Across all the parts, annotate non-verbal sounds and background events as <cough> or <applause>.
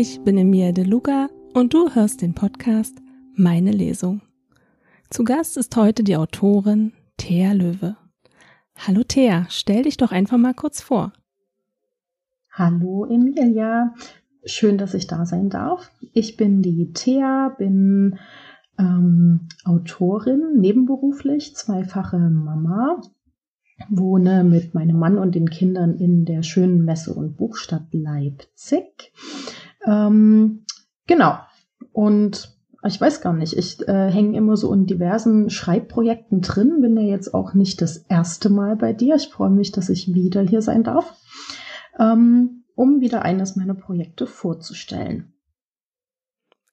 Ich bin Emilia De Luca und du hörst den Podcast Meine Lesung. Zu Gast ist heute die Autorin Thea Löwe. Hallo Thea, stell dich doch einfach mal kurz vor. Hallo Emilia, schön, dass ich da sein darf. Ich bin die Thea, bin ähm, Autorin, nebenberuflich, zweifache Mama, wohne mit meinem Mann und den Kindern in der schönen Messe- und Buchstadt Leipzig. Ähm, genau. Und ich weiß gar nicht, ich äh, hänge immer so in diversen Schreibprojekten drin, bin ja jetzt auch nicht das erste Mal bei dir. Ich freue mich, dass ich wieder hier sein darf, ähm, um wieder eines meiner Projekte vorzustellen.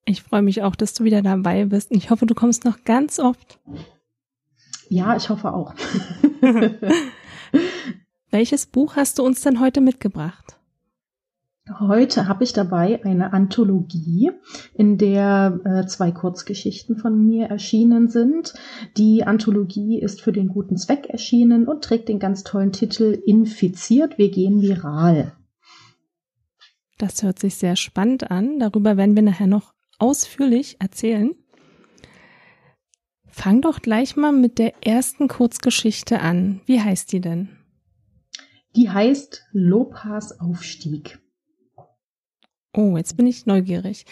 Ich freue mich auch, dass du wieder dabei bist. Ich hoffe, du kommst noch ganz oft. Ja, ich hoffe auch. <laughs> <laughs> Welches Buch hast du uns denn heute mitgebracht? Heute habe ich dabei eine Anthologie, in der äh, zwei Kurzgeschichten von mir erschienen sind. Die Anthologie ist für den guten Zweck erschienen und trägt den ganz tollen Titel Infiziert, wir gehen viral. Das hört sich sehr spannend an. Darüber werden wir nachher noch ausführlich erzählen. Fang doch gleich mal mit der ersten Kurzgeschichte an. Wie heißt die denn? Die heißt Lopas Aufstieg. Oh, jetzt bin ich neugierig.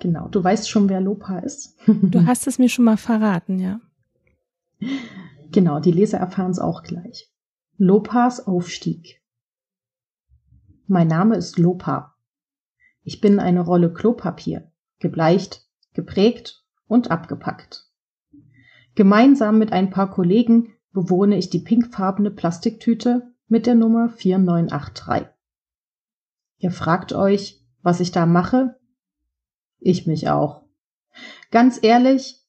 Genau, du weißt schon, wer Lopa ist. <laughs> Du hast es mir schon mal verraten, ja. Genau, die Leser erfahren es auch gleich. Lopas Aufstieg. Mein Name ist Lopa. Ich bin eine Rolle Klopapier, gebleicht, geprägt und abgepackt. Gemeinsam mit ein paar Kollegen bewohne ich die pinkfarbene Plastiktüte mit der Nummer 4983. Ihr fragt euch, was ich da mache? Ich mich auch. Ganz ehrlich,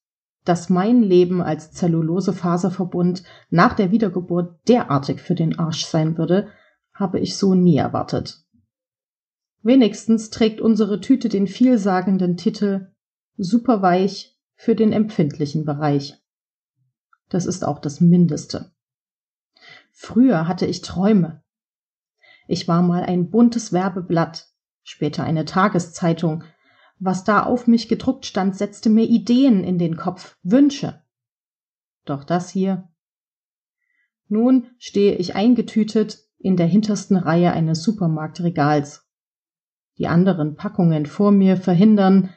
dass mein Leben als Zellulosefaserverbund nach der Wiedergeburt derartig für den Arsch sein würde, habe ich so nie erwartet. Wenigstens trägt unsere Tüte den vielsagenden Titel Superweich für den empfindlichen Bereich. Das ist auch das Mindeste. Früher hatte ich Träume. Ich war mal ein buntes Werbeblatt, später eine Tageszeitung. Was da auf mich gedruckt stand, setzte mir Ideen in den Kopf, Wünsche. Doch das hier. Nun stehe ich eingetütet in der hintersten Reihe eines Supermarktregals. Die anderen Packungen vor mir verhindern,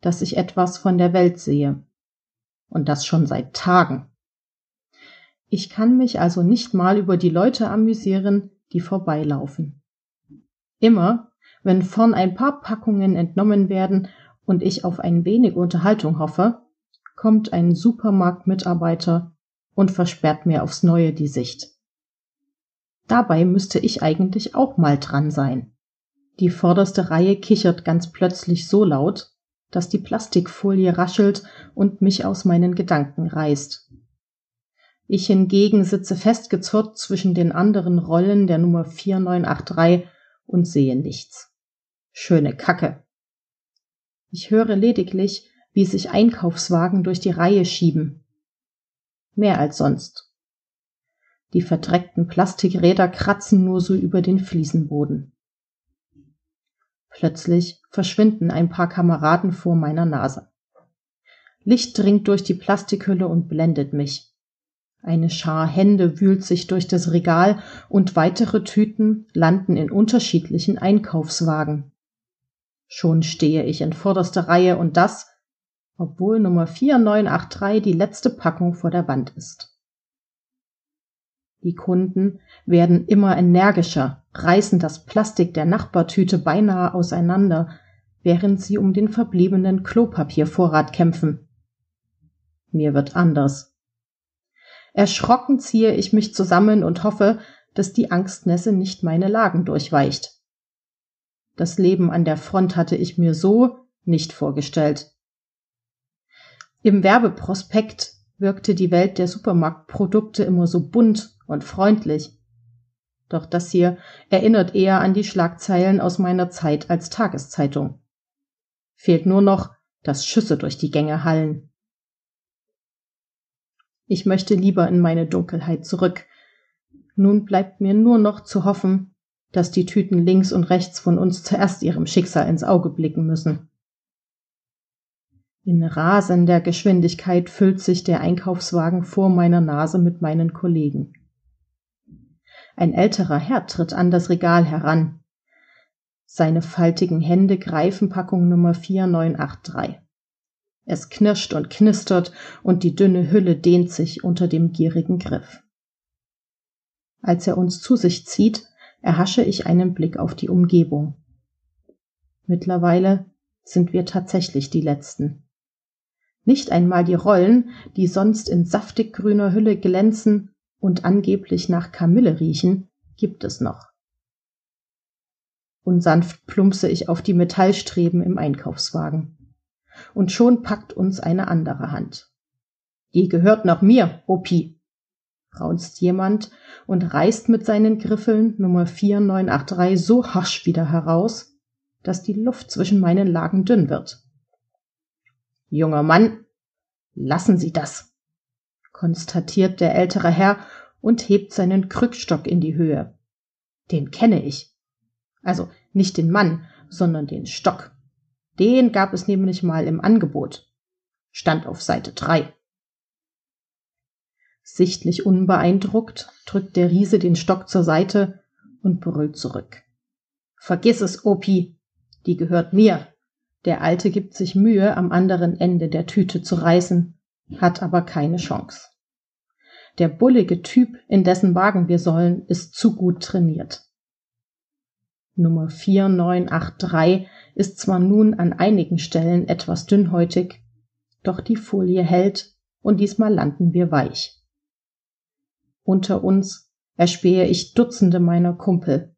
dass ich etwas von der Welt sehe. Und das schon seit Tagen. Ich kann mich also nicht mal über die Leute amüsieren, die vorbeilaufen. Immer, wenn vorn ein paar Packungen entnommen werden und ich auf ein wenig Unterhaltung hoffe, kommt ein Supermarktmitarbeiter und versperrt mir aufs neue die Sicht. Dabei müsste ich eigentlich auch mal dran sein. Die vorderste Reihe kichert ganz plötzlich so laut, dass die Plastikfolie raschelt und mich aus meinen Gedanken reißt. Ich hingegen sitze festgezurrt zwischen den anderen Rollen der Nummer 4983 und sehe nichts. Schöne Kacke. Ich höre lediglich, wie sich Einkaufswagen durch die Reihe schieben. Mehr als sonst. Die verdreckten Plastikräder kratzen nur so über den Fliesenboden. Plötzlich verschwinden ein paar Kameraden vor meiner Nase. Licht dringt durch die Plastikhülle und blendet mich. Eine Schar Hände wühlt sich durch das Regal und weitere Tüten landen in unterschiedlichen Einkaufswagen. Schon stehe ich in vorderster Reihe und das, obwohl Nummer 4983 die letzte Packung vor der Wand ist. Die Kunden werden immer energischer, reißen das Plastik der Nachbartüte beinahe auseinander, während sie um den verbliebenen Klopapiervorrat kämpfen. Mir wird anders. Erschrocken ziehe ich mich zusammen und hoffe, dass die Angstnässe nicht meine Lagen durchweicht. Das Leben an der Front hatte ich mir so nicht vorgestellt. Im Werbeprospekt wirkte die Welt der Supermarktprodukte immer so bunt und freundlich. Doch das hier erinnert eher an die Schlagzeilen aus meiner Zeit als Tageszeitung. Fehlt nur noch, dass Schüsse durch die Gänge hallen. Ich möchte lieber in meine Dunkelheit zurück. Nun bleibt mir nur noch zu hoffen, dass die Tüten links und rechts von uns zuerst ihrem Schicksal ins Auge blicken müssen. In rasender Geschwindigkeit füllt sich der Einkaufswagen vor meiner Nase mit meinen Kollegen. Ein älterer Herr tritt an das Regal heran. Seine faltigen Hände greifen Packung Nummer 4983. Es knirscht und knistert und die dünne Hülle dehnt sich unter dem gierigen Griff. Als er uns zu sich zieht, erhasche ich einen Blick auf die Umgebung. Mittlerweile sind wir tatsächlich die Letzten. Nicht einmal die Rollen, die sonst in saftig grüner Hülle glänzen und angeblich nach Kamille riechen, gibt es noch. Unsanft plumpse ich auf die Metallstreben im Einkaufswagen. Und schon packt uns eine andere Hand. Die gehört noch mir, Opi, raunzt jemand und reißt mit seinen Griffeln Nummer 4983 so harsch wieder heraus, dass die Luft zwischen meinen Lagen dünn wird. Junger Mann, lassen Sie das, konstatiert der ältere Herr und hebt seinen Krückstock in die Höhe. Den kenne ich. Also nicht den Mann, sondern den Stock. Den gab es nämlich mal im Angebot. Stand auf Seite drei. Sichtlich unbeeindruckt drückt der Riese den Stock zur Seite und brüllt zurück. Vergiss es, Opi. Die gehört mir. Der Alte gibt sich Mühe, am anderen Ende der Tüte zu reißen, hat aber keine Chance. Der bullige Typ, in dessen Wagen wir sollen, ist zu gut trainiert. Nummer 4983 ist zwar nun an einigen Stellen etwas dünnhäutig, doch die Folie hält und diesmal landen wir weich. Unter uns erspähe ich Dutzende meiner Kumpel,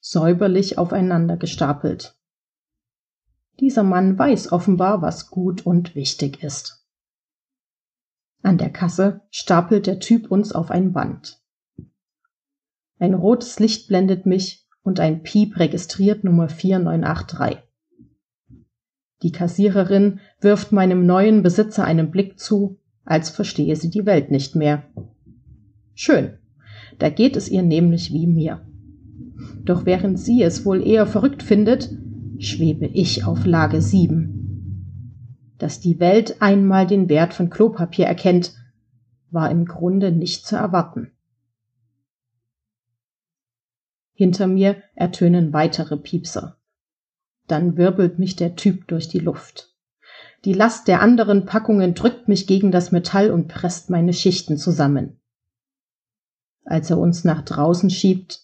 säuberlich aufeinander gestapelt. Dieser Mann weiß offenbar, was gut und wichtig ist. An der Kasse stapelt der Typ uns auf ein Band. Ein rotes Licht blendet mich und ein Piep registriert Nummer 4983. Die Kassiererin wirft meinem neuen Besitzer einen Blick zu, als verstehe sie die Welt nicht mehr. Schön, da geht es ihr nämlich wie mir. Doch während sie es wohl eher verrückt findet, schwebe ich auf Lage 7. Dass die Welt einmal den Wert von Klopapier erkennt, war im Grunde nicht zu erwarten. Hinter mir ertönen weitere Piepser. Dann wirbelt mich der Typ durch die Luft. Die Last der anderen Packungen drückt mich gegen das Metall und presst meine Schichten zusammen. Als er uns nach draußen schiebt,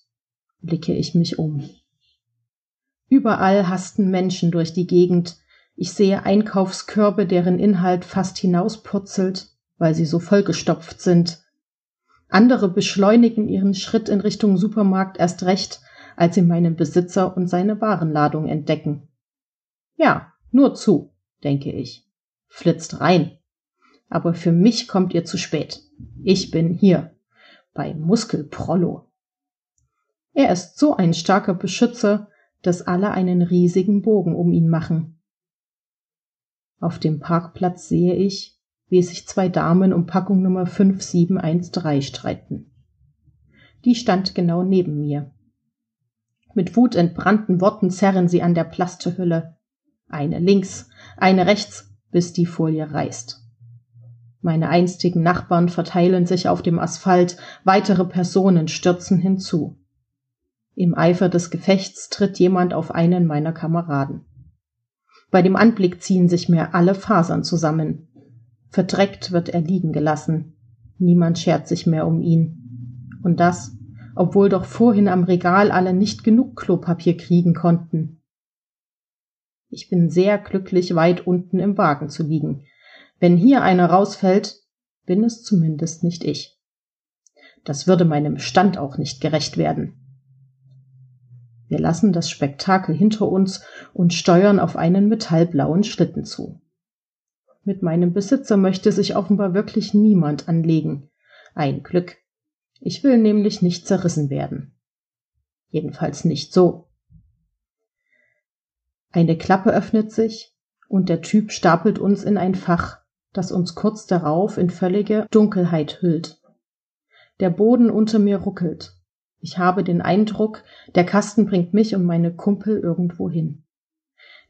blicke ich mich um. Überall hasten Menschen durch die Gegend. Ich sehe Einkaufskörbe, deren Inhalt fast hinauspurzelt, weil sie so vollgestopft sind. Andere beschleunigen ihren Schritt in Richtung Supermarkt erst recht, als sie meinen Besitzer und seine Warenladung entdecken. Ja, nur zu, denke ich. Flitzt rein. Aber für mich kommt ihr zu spät. Ich bin hier. Bei Muskelprollo. Er ist so ein starker Beschützer, dass alle einen riesigen Bogen um ihn machen. Auf dem Parkplatz sehe ich, wie sich zwei Damen um Packung Nummer 5713 streiten. Die stand genau neben mir. Mit wutentbrannten Worten zerren sie an der Plastehülle. Eine links, eine rechts, bis die Folie reißt. Meine einstigen Nachbarn verteilen sich auf dem Asphalt, weitere Personen stürzen hinzu. Im Eifer des Gefechts tritt jemand auf einen meiner Kameraden. Bei dem Anblick ziehen sich mir alle Fasern zusammen. Verdreckt wird er liegen gelassen. Niemand schert sich mehr um ihn. Und das, obwohl doch vorhin am Regal alle nicht genug Klopapier kriegen konnten. Ich bin sehr glücklich, weit unten im Wagen zu liegen. Wenn hier einer rausfällt, bin es zumindest nicht ich. Das würde meinem Stand auch nicht gerecht werden. Wir lassen das Spektakel hinter uns und steuern auf einen metallblauen Schlitten zu. Mit meinem Besitzer möchte sich offenbar wirklich niemand anlegen. Ein Glück. Ich will nämlich nicht zerrissen werden. Jedenfalls nicht so. Eine Klappe öffnet sich und der Typ stapelt uns in ein Fach, das uns kurz darauf in völlige Dunkelheit hüllt. Der Boden unter mir ruckelt. Ich habe den Eindruck, der Kasten bringt mich und meine Kumpel irgendwo hin.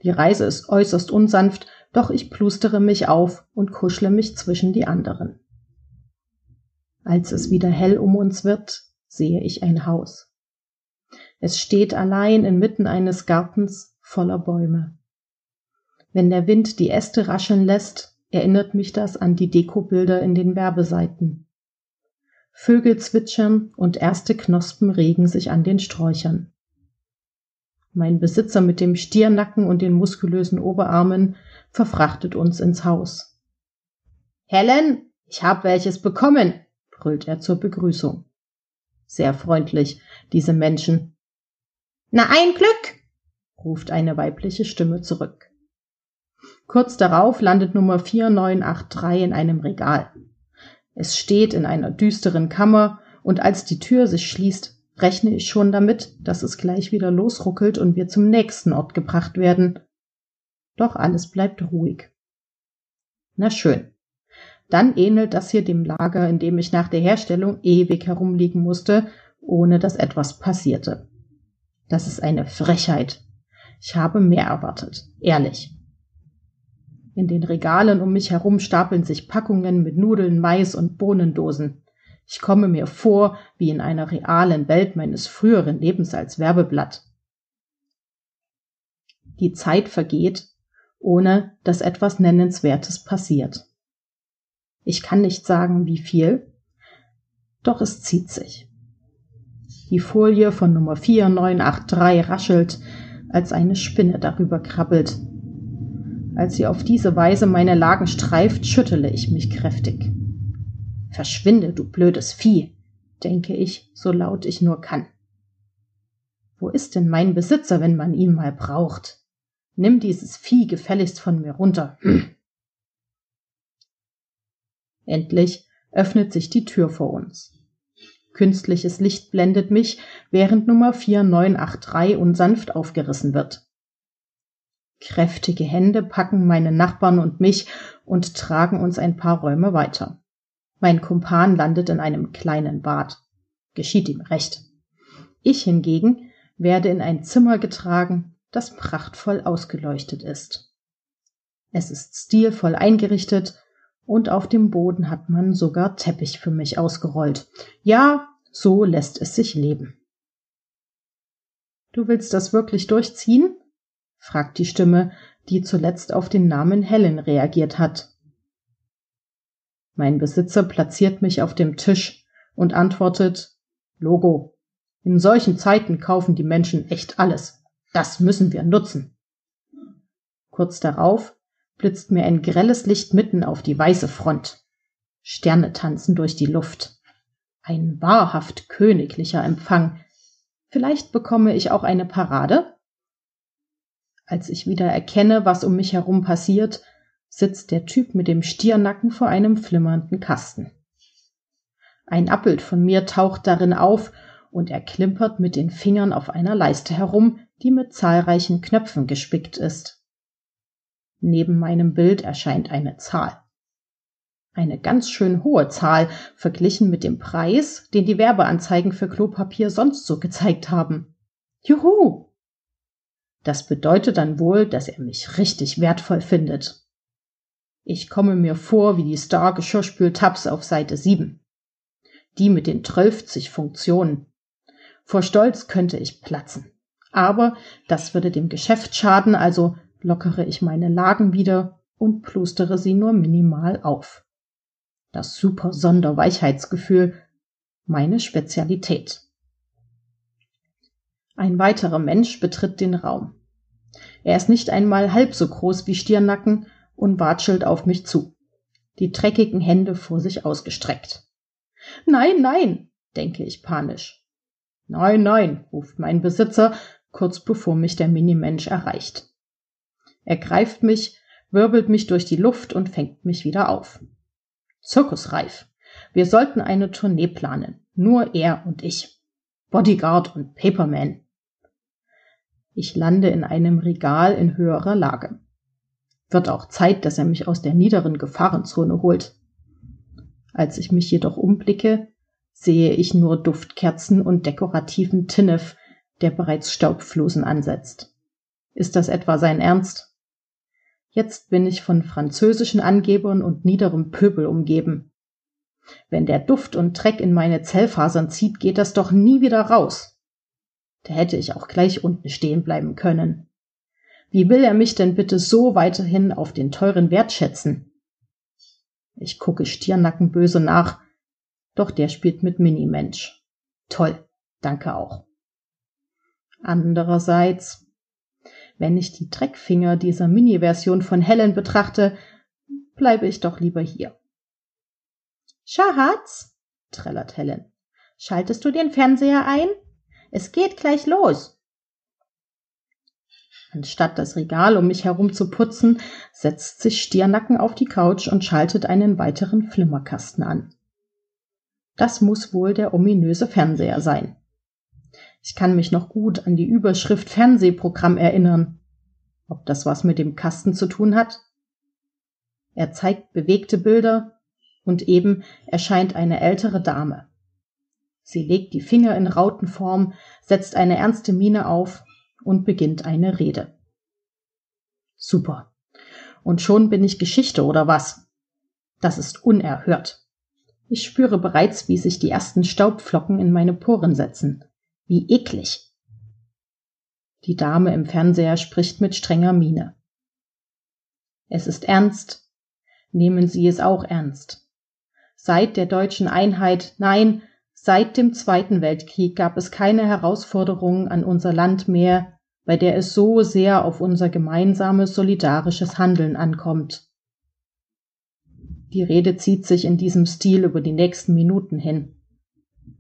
Die Reise ist äußerst unsanft, doch ich plustere mich auf und kuschle mich zwischen die anderen. Als es wieder hell um uns wird, sehe ich ein Haus. Es steht allein inmitten eines Gartens voller Bäume. Wenn der Wind die Äste rascheln lässt, erinnert mich das an die Dekobilder in den Werbeseiten. Vögel zwitschern und erste Knospen regen sich an den Sträuchern. Mein Besitzer mit dem Stiernacken und den muskulösen Oberarmen verfrachtet uns ins Haus. Helen, ich hab welches bekommen, brüllt er zur Begrüßung. Sehr freundlich, diese Menschen. Na ein Glück, ruft eine weibliche Stimme zurück. Kurz darauf landet Nummer 4983 in einem Regal. Es steht in einer düsteren Kammer, und als die Tür sich schließt, rechne ich schon damit, dass es gleich wieder losruckelt und wir zum nächsten Ort gebracht werden. Doch alles bleibt ruhig. Na schön. Dann ähnelt das hier dem Lager, in dem ich nach der Herstellung ewig herumliegen musste, ohne dass etwas passierte. Das ist eine Frechheit. Ich habe mehr erwartet, ehrlich. In den Regalen um mich herum stapeln sich Packungen mit Nudeln, Mais und Bohnendosen. Ich komme mir vor wie in einer realen Welt meines früheren Lebens als Werbeblatt. Die Zeit vergeht, ohne dass etwas Nennenswertes passiert. Ich kann nicht sagen, wie viel, doch es zieht sich. Die Folie von Nummer 4983 raschelt, als eine Spinne darüber krabbelt. Als sie auf diese Weise meine Lagen streift, schüttele ich mich kräftig. Verschwinde, du blödes Vieh, denke ich, so laut ich nur kann. Wo ist denn mein Besitzer, wenn man ihn mal braucht? Nimm dieses Vieh gefälligst von mir runter. <clears throat> Endlich öffnet sich die Tür vor uns. Künstliches Licht blendet mich, während Nummer 4983 unsanft aufgerissen wird. Kräftige Hände packen meine Nachbarn und mich und tragen uns ein paar Räume weiter. Mein Kumpan landet in einem kleinen Bad. Geschieht ihm recht. Ich hingegen werde in ein Zimmer getragen, das prachtvoll ausgeleuchtet ist. Es ist stilvoll eingerichtet und auf dem Boden hat man sogar Teppich für mich ausgerollt. Ja, so lässt es sich leben. Du willst das wirklich durchziehen? Fragt die Stimme, die zuletzt auf den Namen Helen reagiert hat. Mein Besitzer platziert mich auf dem Tisch und antwortet Logo. In solchen Zeiten kaufen die Menschen echt alles. Das müssen wir nutzen. Kurz darauf blitzt mir ein grelles Licht mitten auf die weiße Front. Sterne tanzen durch die Luft. Ein wahrhaft königlicher Empfang. Vielleicht bekomme ich auch eine Parade? Als ich wieder erkenne, was um mich herum passiert, sitzt der Typ mit dem Stiernacken vor einem flimmernden Kasten. Ein Abbild von mir taucht darin auf und er klimpert mit den Fingern auf einer Leiste herum, die mit zahlreichen Knöpfen gespickt ist. Neben meinem Bild erscheint eine Zahl. Eine ganz schön hohe Zahl verglichen mit dem Preis, den die Werbeanzeigen für Klopapier sonst so gezeigt haben. Juhu! Das bedeutet dann wohl, dass er mich richtig wertvoll findet. Ich komme mir vor wie die Star Geschirrspül-Tabs auf Seite 7. Die mit den 12 Funktionen. Vor Stolz könnte ich platzen. Aber das würde dem Geschäft schaden, also lockere ich meine Lagen wieder und plustere sie nur minimal auf. Das super Sonderweichheitsgefühl, meine Spezialität. Ein weiterer Mensch betritt den Raum. Er ist nicht einmal halb so groß wie Stirnacken und watschelt auf mich zu, die dreckigen Hände vor sich ausgestreckt. Nein, nein, denke ich panisch. Nein, nein, ruft mein Besitzer, kurz bevor mich der Minimensch erreicht. Er greift mich, wirbelt mich durch die Luft und fängt mich wieder auf. Zirkusreif. Wir sollten eine Tournee planen. Nur er und ich. Bodyguard und Paperman. Ich lande in einem Regal in höherer Lage. Wird auch Zeit, dass er mich aus der niederen Gefahrenzone holt. Als ich mich jedoch umblicke, sehe ich nur Duftkerzen und dekorativen Tinnef, der bereits Staubflosen ansetzt. Ist das etwa sein Ernst? Jetzt bin ich von französischen Angebern und niederem Pöbel umgeben. Wenn der Duft und Dreck in meine Zellfasern zieht, geht das doch nie wieder raus. Da hätte ich auch gleich unten stehen bleiben können. Wie will er mich denn bitte so weiterhin auf den teuren Wert schätzen? Ich gucke Stirnacken böse nach, doch der spielt mit Minimensch. Toll, danke auch. Andererseits, wenn ich die Dreckfinger dieser Mini-Version von Helen betrachte, bleibe ich doch lieber hier. Schatz, trällert Helen, schaltest du den Fernseher ein? Es geht gleich los. Anstatt das Regal um mich herum zu putzen, setzt sich Stirnacken auf die Couch und schaltet einen weiteren Flimmerkasten an. Das muss wohl der ominöse Fernseher sein. Ich kann mich noch gut an die Überschrift Fernsehprogramm erinnern. Ob das was mit dem Kasten zu tun hat? Er zeigt bewegte Bilder und eben erscheint eine ältere Dame. Sie legt die Finger in Rautenform, setzt eine ernste Miene auf und beginnt eine Rede. Super. Und schon bin ich Geschichte oder was? Das ist unerhört. Ich spüre bereits, wie sich die ersten Staubflocken in meine Poren setzen. Wie eklig. Die Dame im Fernseher spricht mit strenger Miene. Es ist ernst. Nehmen Sie es auch ernst. Seit der deutschen Einheit, nein, Seit dem Zweiten Weltkrieg gab es keine Herausforderung an unser Land mehr, bei der es so sehr auf unser gemeinsames solidarisches Handeln ankommt. Die Rede zieht sich in diesem Stil über die nächsten Minuten hin.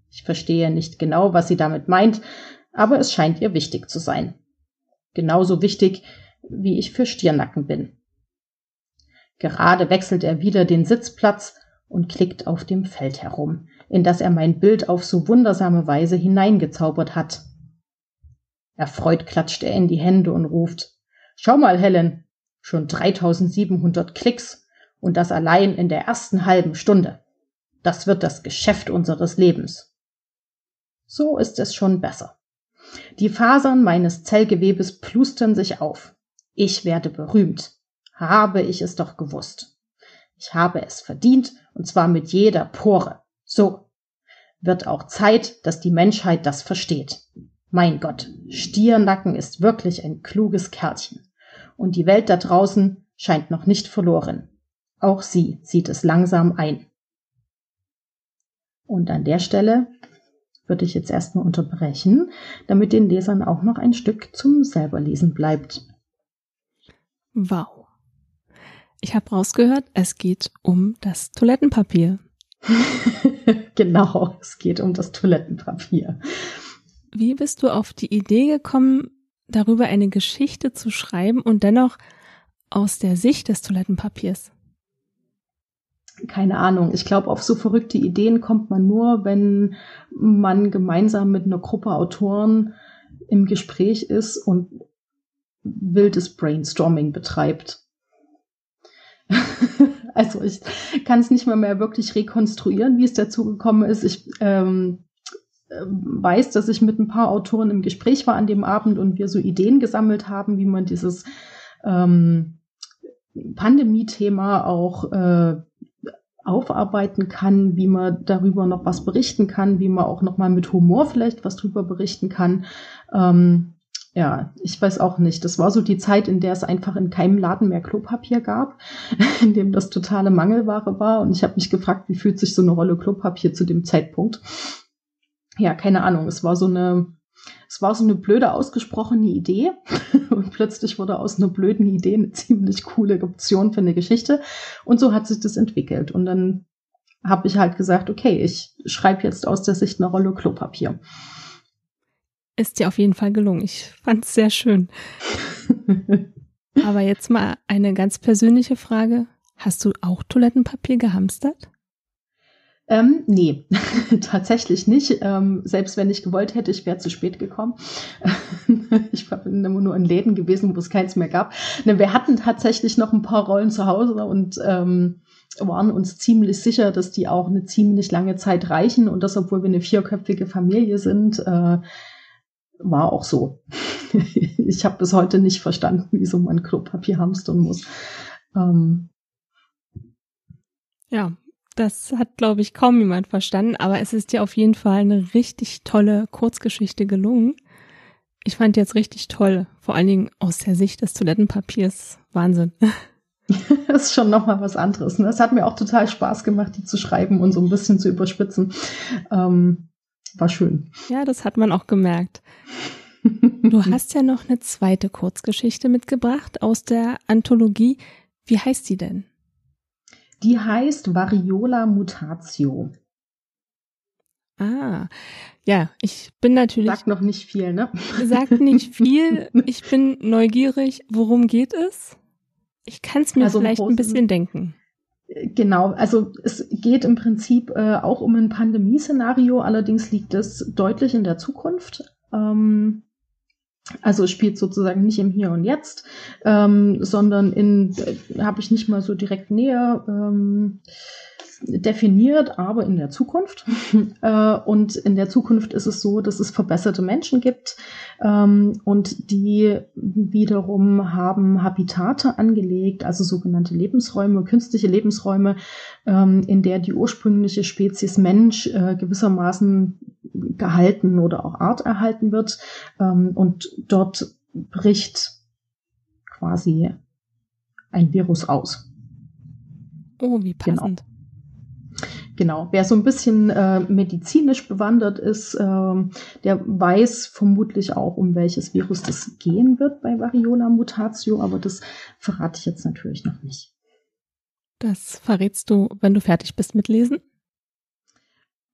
Ich verstehe nicht genau, was sie damit meint, aber es scheint ihr wichtig zu sein. Genauso wichtig, wie ich für Stirnacken bin. Gerade wechselt er wieder den Sitzplatz und klickt auf dem Feld herum, in das er mein Bild auf so wundersame Weise hineingezaubert hat. Erfreut klatscht er in die Hände und ruft, Schau mal, Helen, schon 3700 Klicks und das allein in der ersten halben Stunde. Das wird das Geschäft unseres Lebens. So ist es schon besser. Die Fasern meines Zellgewebes plustern sich auf. Ich werde berühmt. Habe ich es doch gewusst. Ich habe es verdient, und zwar mit jeder Pore. So. Wird auch Zeit, dass die Menschheit das versteht. Mein Gott, Stiernacken ist wirklich ein kluges Kerlchen. Und die Welt da draußen scheint noch nicht verloren. Auch sie sieht es langsam ein. Und an der Stelle würde ich jetzt erstmal unterbrechen, damit den Lesern auch noch ein Stück zum selberlesen bleibt. Wow. Ich habe rausgehört, es geht um das Toilettenpapier. <laughs> <laughs> genau, es geht um das Toilettenpapier. Wie bist du auf die Idee gekommen, darüber eine Geschichte zu schreiben und dennoch aus der Sicht des Toilettenpapiers? Keine Ahnung. Ich glaube, auf so verrückte Ideen kommt man nur, wenn man gemeinsam mit einer Gruppe Autoren im Gespräch ist und wildes Brainstorming betreibt. <laughs> also ich kann es nicht mal mehr wirklich rekonstruieren, wie es dazu gekommen ist. Ich ähm, weiß, dass ich mit ein paar Autoren im Gespräch war an dem Abend und wir so Ideen gesammelt haben, wie man dieses ähm, Pandemie-Thema auch äh, aufarbeiten kann, wie man darüber noch was berichten kann, wie man auch noch mal mit Humor vielleicht was drüber berichten kann. Ähm, ja, ich weiß auch nicht. Das war so die Zeit, in der es einfach in keinem Laden mehr Klopapier gab, <laughs> in dem das totale Mangelware war. Und ich habe mich gefragt, wie fühlt sich so eine Rolle Klopapier zu dem Zeitpunkt? Ja, keine Ahnung. Es war so eine, es war so eine blöde ausgesprochene Idee. <laughs> Und plötzlich wurde aus einer blöden Idee eine ziemlich coole Option für eine Geschichte. Und so hat sich das entwickelt. Und dann habe ich halt gesagt, okay, ich schreibe jetzt aus der Sicht eine Rolle Klopapier. Ist dir auf jeden Fall gelungen. Ich fand es sehr schön. <laughs> Aber jetzt mal eine ganz persönliche Frage. Hast du auch Toilettenpapier gehamstert? Ähm, nee, <laughs> tatsächlich nicht. Ähm, selbst wenn ich gewollt hätte, ich wäre zu spät gekommen. <laughs> ich bin immer nur in Läden gewesen, wo es keins mehr gab. Ne, wir hatten tatsächlich noch ein paar Rollen zu Hause und ähm, waren uns ziemlich sicher, dass die auch eine ziemlich lange Zeit reichen und das, obwohl wir eine vierköpfige Familie sind, äh, war auch so. <laughs> ich habe bis heute nicht verstanden, wieso man Klopapier hamstern muss. Ähm, ja, das hat, glaube ich, kaum jemand verstanden, aber es ist dir auf jeden Fall eine richtig tolle Kurzgeschichte gelungen. Ich fand jetzt richtig toll, vor allen Dingen aus der Sicht des Toilettenpapiers. Wahnsinn. <laughs> das ist schon nochmal was anderes. Ne? Es hat mir auch total Spaß gemacht, die zu schreiben und so ein bisschen zu überspitzen. Ähm, war schön. Ja, das hat man auch gemerkt. Du <laughs> hast ja noch eine zweite Kurzgeschichte mitgebracht aus der Anthologie. Wie heißt sie denn? Die heißt Variola Mutatio. Ah, ja, ich bin natürlich. Sagt noch nicht viel, ne? Sagt nicht <laughs> viel. Ich bin neugierig. Worum geht es? Ich kann es mir also vielleicht ein bisschen denken. Genau, also es geht im Prinzip äh, auch um ein Pandemieszenario, allerdings liegt es deutlich in der Zukunft. Ähm, also es spielt sozusagen nicht im Hier und Jetzt, ähm, sondern in, äh, habe ich nicht mal so direkt näher ähm, definiert, aber in der Zukunft. <laughs> äh, und in der Zukunft ist es so, dass es verbesserte Menschen gibt ähm, und die wiederum haben Habitate angelegt, also sogenannte Lebensräume, künstliche Lebensräume, ähm, in der die ursprüngliche Spezies Mensch äh, gewissermaßen gehalten oder auch Art erhalten wird. Ähm, und dort bricht quasi ein Virus aus. Oh, wie genau. passend. Genau. Genau, wer so ein bisschen äh, medizinisch bewandert ist, äh, der weiß vermutlich auch, um welches Virus das gehen wird bei Variola Mutatio, aber das verrate ich jetzt natürlich noch nicht. Das verrätst du, wenn du fertig bist mit Lesen?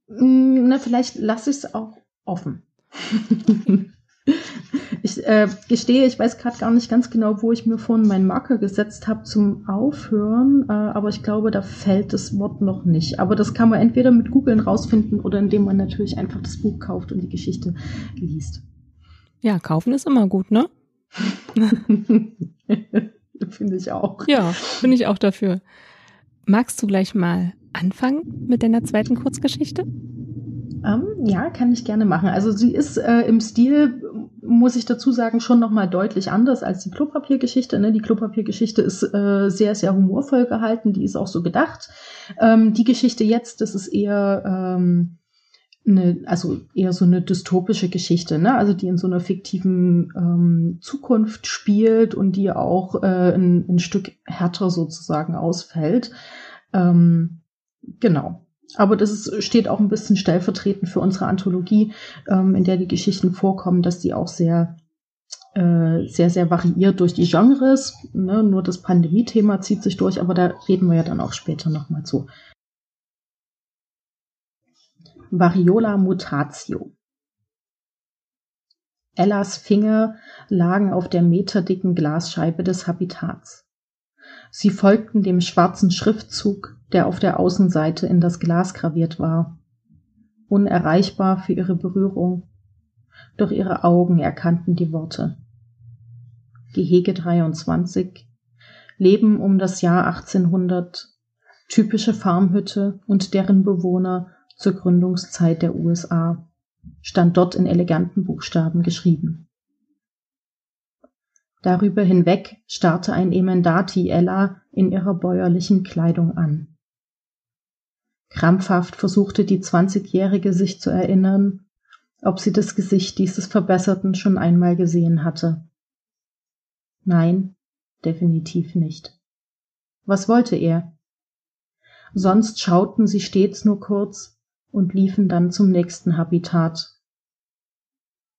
Mm, na, vielleicht lasse ich es auch offen. <laughs> Ich äh, gestehe, ich weiß gerade gar nicht ganz genau, wo ich mir vorhin meinen Marker gesetzt habe zum Aufhören, äh, aber ich glaube, da fällt das Wort noch nicht. Aber das kann man entweder mit Googlen rausfinden oder indem man natürlich einfach das Buch kauft und die Geschichte liest. Ja, kaufen ist immer gut, ne? <laughs> finde ich auch. Ja, bin ich auch dafür. Magst du gleich mal anfangen mit deiner zweiten Kurzgeschichte? Ähm, ja, kann ich gerne machen. Also sie ist äh, im Stil, muss ich dazu sagen, schon nochmal deutlich anders als die Klopapiergeschichte. Ne? Die Klopapiergeschichte ist äh, sehr, sehr humorvoll gehalten, die ist auch so gedacht. Ähm, die Geschichte jetzt, das ist eher ähm, eine, also eher so eine dystopische Geschichte, ne? Also die in so einer fiktiven ähm, Zukunft spielt und die auch äh, ein, ein Stück härter sozusagen ausfällt. Ähm, genau. Aber das ist, steht auch ein bisschen stellvertretend für unsere Anthologie, ähm, in der die Geschichten vorkommen, dass die auch sehr, äh, sehr, sehr variiert durch die Genres. Ne? Nur das Pandemie-Thema zieht sich durch, aber da reden wir ja dann auch später nochmal zu. Variola mutatio. Ellas Finger lagen auf der meterdicken Glasscheibe des Habitats. Sie folgten dem schwarzen Schriftzug, der auf der Außenseite in das Glas graviert war. Unerreichbar für ihre Berührung, doch ihre Augen erkannten die Worte. Gehege 23, Leben um das Jahr 1800, typische Farmhütte und deren Bewohner zur Gründungszeit der USA, stand dort in eleganten Buchstaben geschrieben. Darüber hinweg starrte ein Emendati Ella in ihrer bäuerlichen Kleidung an. Krampfhaft versuchte die Zwanzigjährige sich zu erinnern, ob sie das Gesicht dieses Verbesserten schon einmal gesehen hatte. Nein, definitiv nicht. Was wollte er? Sonst schauten sie stets nur kurz und liefen dann zum nächsten Habitat.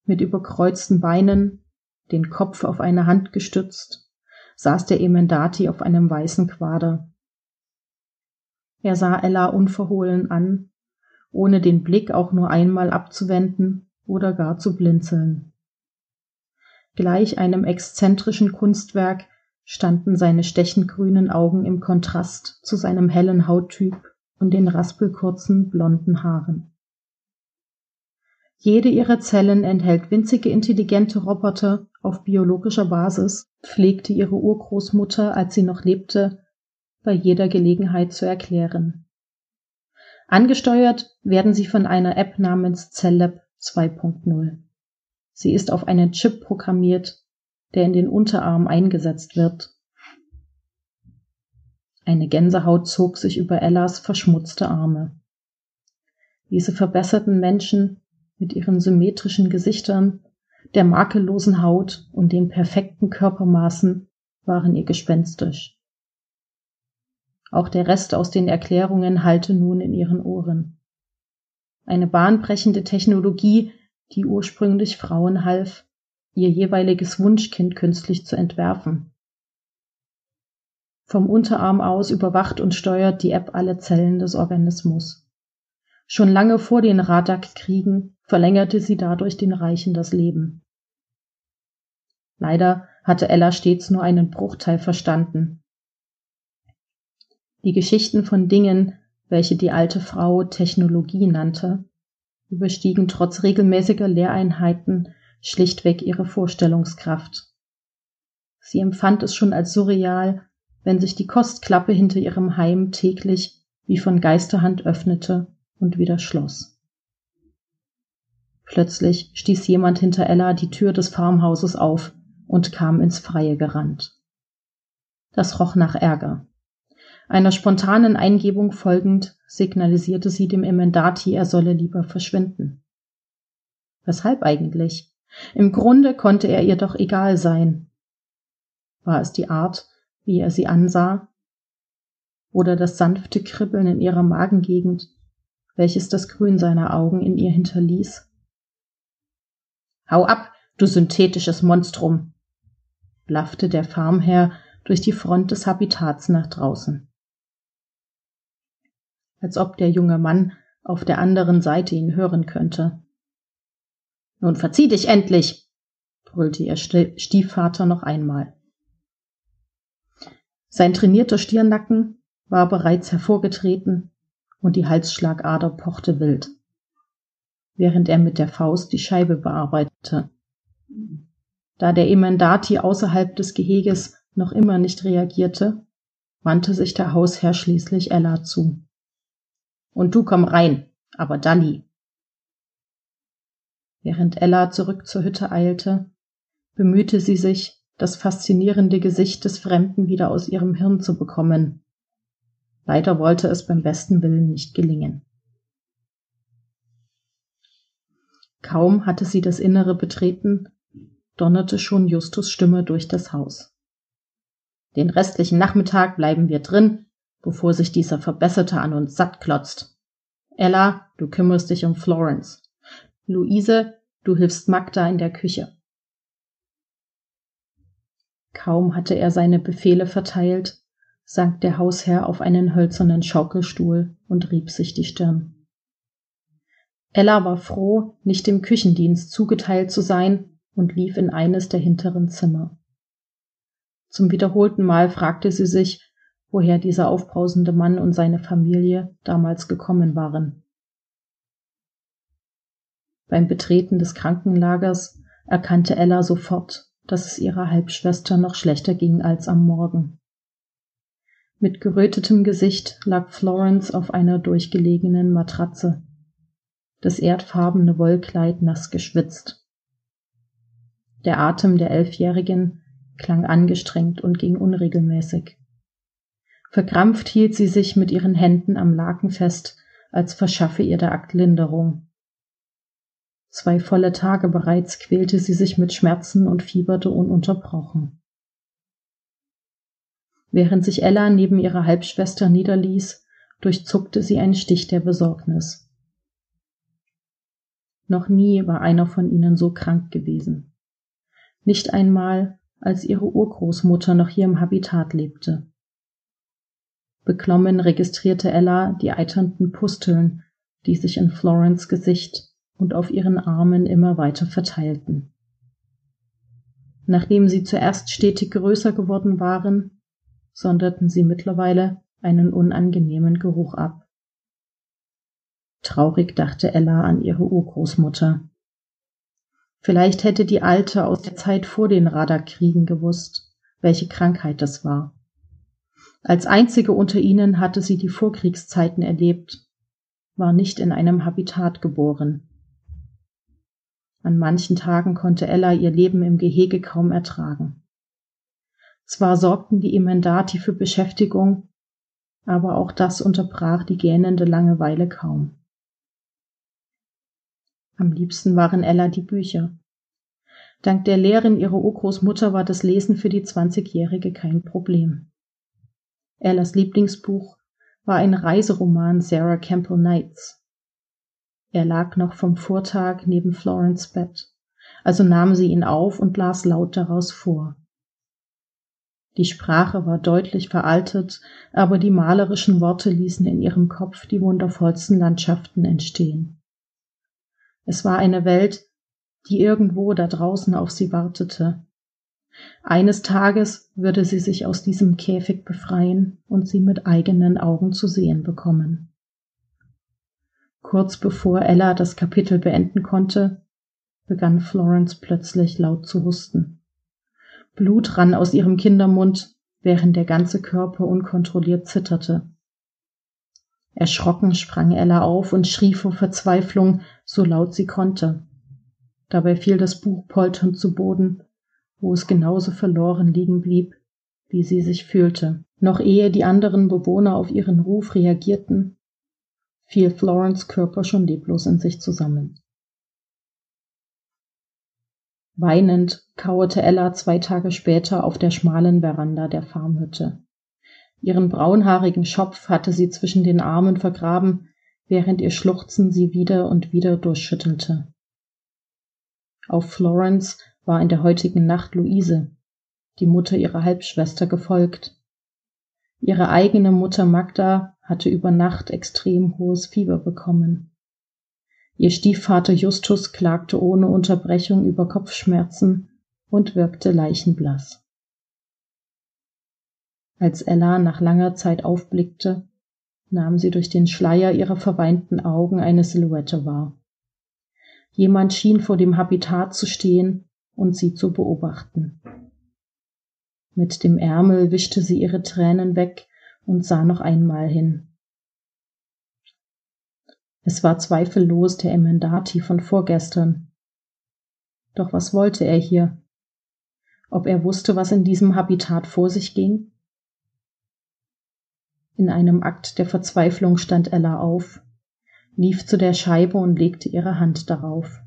Mit überkreuzten Beinen den Kopf auf eine Hand gestützt, saß der Emendati auf einem weißen Quader. Er sah Ella unverhohlen an, ohne den Blick auch nur einmal abzuwenden oder gar zu blinzeln. Gleich einem exzentrischen Kunstwerk standen seine stechend grünen Augen im Kontrast zu seinem hellen Hauttyp und den raspelkurzen blonden Haaren. Jede ihrer Zellen enthält winzige intelligente Roboter auf biologischer Basis, pflegte ihre Urgroßmutter, als sie noch lebte, bei jeder Gelegenheit zu erklären. Angesteuert werden sie von einer App namens Cellab 2.0. Sie ist auf einen Chip programmiert, der in den Unterarm eingesetzt wird. Eine Gänsehaut zog sich über Ellas verschmutzte Arme. Diese verbesserten Menschen mit ihren symmetrischen Gesichtern, der makellosen Haut und den perfekten Körpermaßen waren ihr gespenstisch. Auch der Rest aus den Erklärungen hallte nun in ihren Ohren. Eine bahnbrechende Technologie, die ursprünglich Frauen half, ihr jeweiliges Wunschkind künstlich zu entwerfen. Vom Unterarm aus überwacht und steuert die App alle Zellen des Organismus. Schon lange vor den Radak-Kriegen verlängerte sie dadurch den Reichen das Leben. Leider hatte Ella stets nur einen Bruchteil verstanden. Die Geschichten von Dingen, welche die alte Frau Technologie nannte, überstiegen trotz regelmäßiger Lehreinheiten schlichtweg ihre Vorstellungskraft. Sie empfand es schon als surreal, wenn sich die Kostklappe hinter ihrem Heim täglich wie von Geisterhand öffnete und wieder schloss. Plötzlich stieß jemand hinter Ella die Tür des Farmhauses auf und kam ins Freie gerannt. Das roch nach Ärger. Einer spontanen Eingebung folgend signalisierte sie dem Emendati, er solle lieber verschwinden. Weshalb eigentlich? Im Grunde konnte er ihr doch egal sein. War es die Art, wie er sie ansah, oder das sanfte Kribbeln in ihrer Magengegend, welches das Grün seiner Augen in ihr hinterließ. Hau ab, du synthetisches Monstrum, blaffte der Farmherr durch die Front des Habitats nach draußen. Als ob der junge Mann auf der anderen Seite ihn hören könnte. Nun verzieh dich endlich, brüllte ihr Stiefvater noch einmal. Sein trainierter Stirnnacken war bereits hervorgetreten und die Halsschlagader pochte wild, während er mit der Faust die Scheibe bearbeitete. Da der Emendati außerhalb des Geheges noch immer nicht reagierte, wandte sich der Hausherr schließlich Ella zu. Und du komm rein, aber Dalli. Während Ella zurück zur Hütte eilte, bemühte sie sich, das faszinierende Gesicht des Fremden wieder aus ihrem Hirn zu bekommen. Leider wollte es beim besten Willen nicht gelingen. Kaum hatte sie das Innere betreten, donnerte schon Justus Stimme durch das Haus. Den restlichen Nachmittag bleiben wir drin, bevor sich dieser Verbesserte an uns satt klotzt. Ella, du kümmerst dich um Florence. Luise, du hilfst Magda in der Küche. Kaum hatte er seine Befehle verteilt, sank der Hausherr auf einen hölzernen Schaukelstuhl und rieb sich die Stirn. Ella war froh, nicht dem Küchendienst zugeteilt zu sein und lief in eines der hinteren Zimmer. Zum wiederholten Mal fragte sie sich, woher dieser aufbrausende Mann und seine Familie damals gekommen waren. Beim Betreten des Krankenlagers erkannte Ella sofort, dass es ihrer Halbschwester noch schlechter ging als am Morgen. Mit gerötetem Gesicht lag Florence auf einer durchgelegenen Matratze, das erdfarbene Wollkleid nass geschwitzt. Der Atem der Elfjährigen klang angestrengt und ging unregelmäßig. Verkrampft hielt sie sich mit ihren Händen am Laken fest, als verschaffe ihr der Akt Linderung. Zwei volle Tage bereits quälte sie sich mit Schmerzen und fieberte ununterbrochen. Während sich Ella neben ihrer Halbschwester niederließ, durchzuckte sie ein Stich der Besorgnis. Noch nie war einer von ihnen so krank gewesen. Nicht einmal, als ihre Urgroßmutter noch hier im Habitat lebte. Beklommen registrierte Ella die eiternden Pusteln, die sich in Florence Gesicht und auf ihren Armen immer weiter verteilten. Nachdem sie zuerst stetig größer geworden waren, sonderten sie mittlerweile einen unangenehmen Geruch ab. Traurig dachte Ella an ihre Urgroßmutter. Vielleicht hätte die Alte aus der Zeit vor den Radarkriegen gewusst, welche Krankheit das war. Als einzige unter ihnen hatte sie die Vorkriegszeiten erlebt, war nicht in einem Habitat geboren. An manchen Tagen konnte Ella ihr Leben im Gehege kaum ertragen. Zwar sorgten die Emendati für Beschäftigung, aber auch das unterbrach die gähnende Langeweile kaum. Am liebsten waren Ella die Bücher. Dank der Lehren ihrer Urgroßmutter war das Lesen für die Zwanzigjährige kein Problem. Ellas Lieblingsbuch war ein Reiseroman Sarah Campbell Knights. Er lag noch vom Vortag neben Florence Bett, also nahm sie ihn auf und las laut daraus vor. Die Sprache war deutlich veraltet, aber die malerischen Worte ließen in ihrem Kopf die wundervollsten Landschaften entstehen. Es war eine Welt, die irgendwo da draußen auf sie wartete. Eines Tages würde sie sich aus diesem Käfig befreien und sie mit eigenen Augen zu sehen bekommen. Kurz bevor Ella das Kapitel beenden konnte, begann Florence plötzlich laut zu husten. Blut rann aus ihrem Kindermund, während der ganze Körper unkontrolliert zitterte. Erschrocken sprang Ella auf und schrie vor Verzweiflung, so laut sie konnte. Dabei fiel das Buch polternd zu Boden, wo es genauso verloren liegen blieb, wie sie sich fühlte. Noch ehe die anderen Bewohner auf ihren Ruf reagierten, fiel Florence Körper schon leblos in sich zusammen. Weinend kauerte Ella zwei Tage später auf der schmalen Veranda der Farmhütte. Ihren braunhaarigen Schopf hatte sie zwischen den Armen vergraben, während ihr Schluchzen sie wieder und wieder durchschüttelte. Auf Florence war in der heutigen Nacht Luise, die Mutter ihrer Halbschwester, gefolgt. Ihre eigene Mutter Magda hatte über Nacht extrem hohes Fieber bekommen. Ihr Stiefvater Justus klagte ohne Unterbrechung über Kopfschmerzen und wirkte leichenblass. Als Ella nach langer Zeit aufblickte, nahm sie durch den Schleier ihrer verweinten Augen eine Silhouette wahr. Jemand schien vor dem Habitat zu stehen und sie zu beobachten. Mit dem Ärmel wischte sie ihre Tränen weg und sah noch einmal hin. Es war zweifellos der Emendati von vorgestern. Doch was wollte er hier? Ob er wusste, was in diesem Habitat vor sich ging? In einem Akt der Verzweiflung stand Ella auf, lief zu der Scheibe und legte ihre Hand darauf.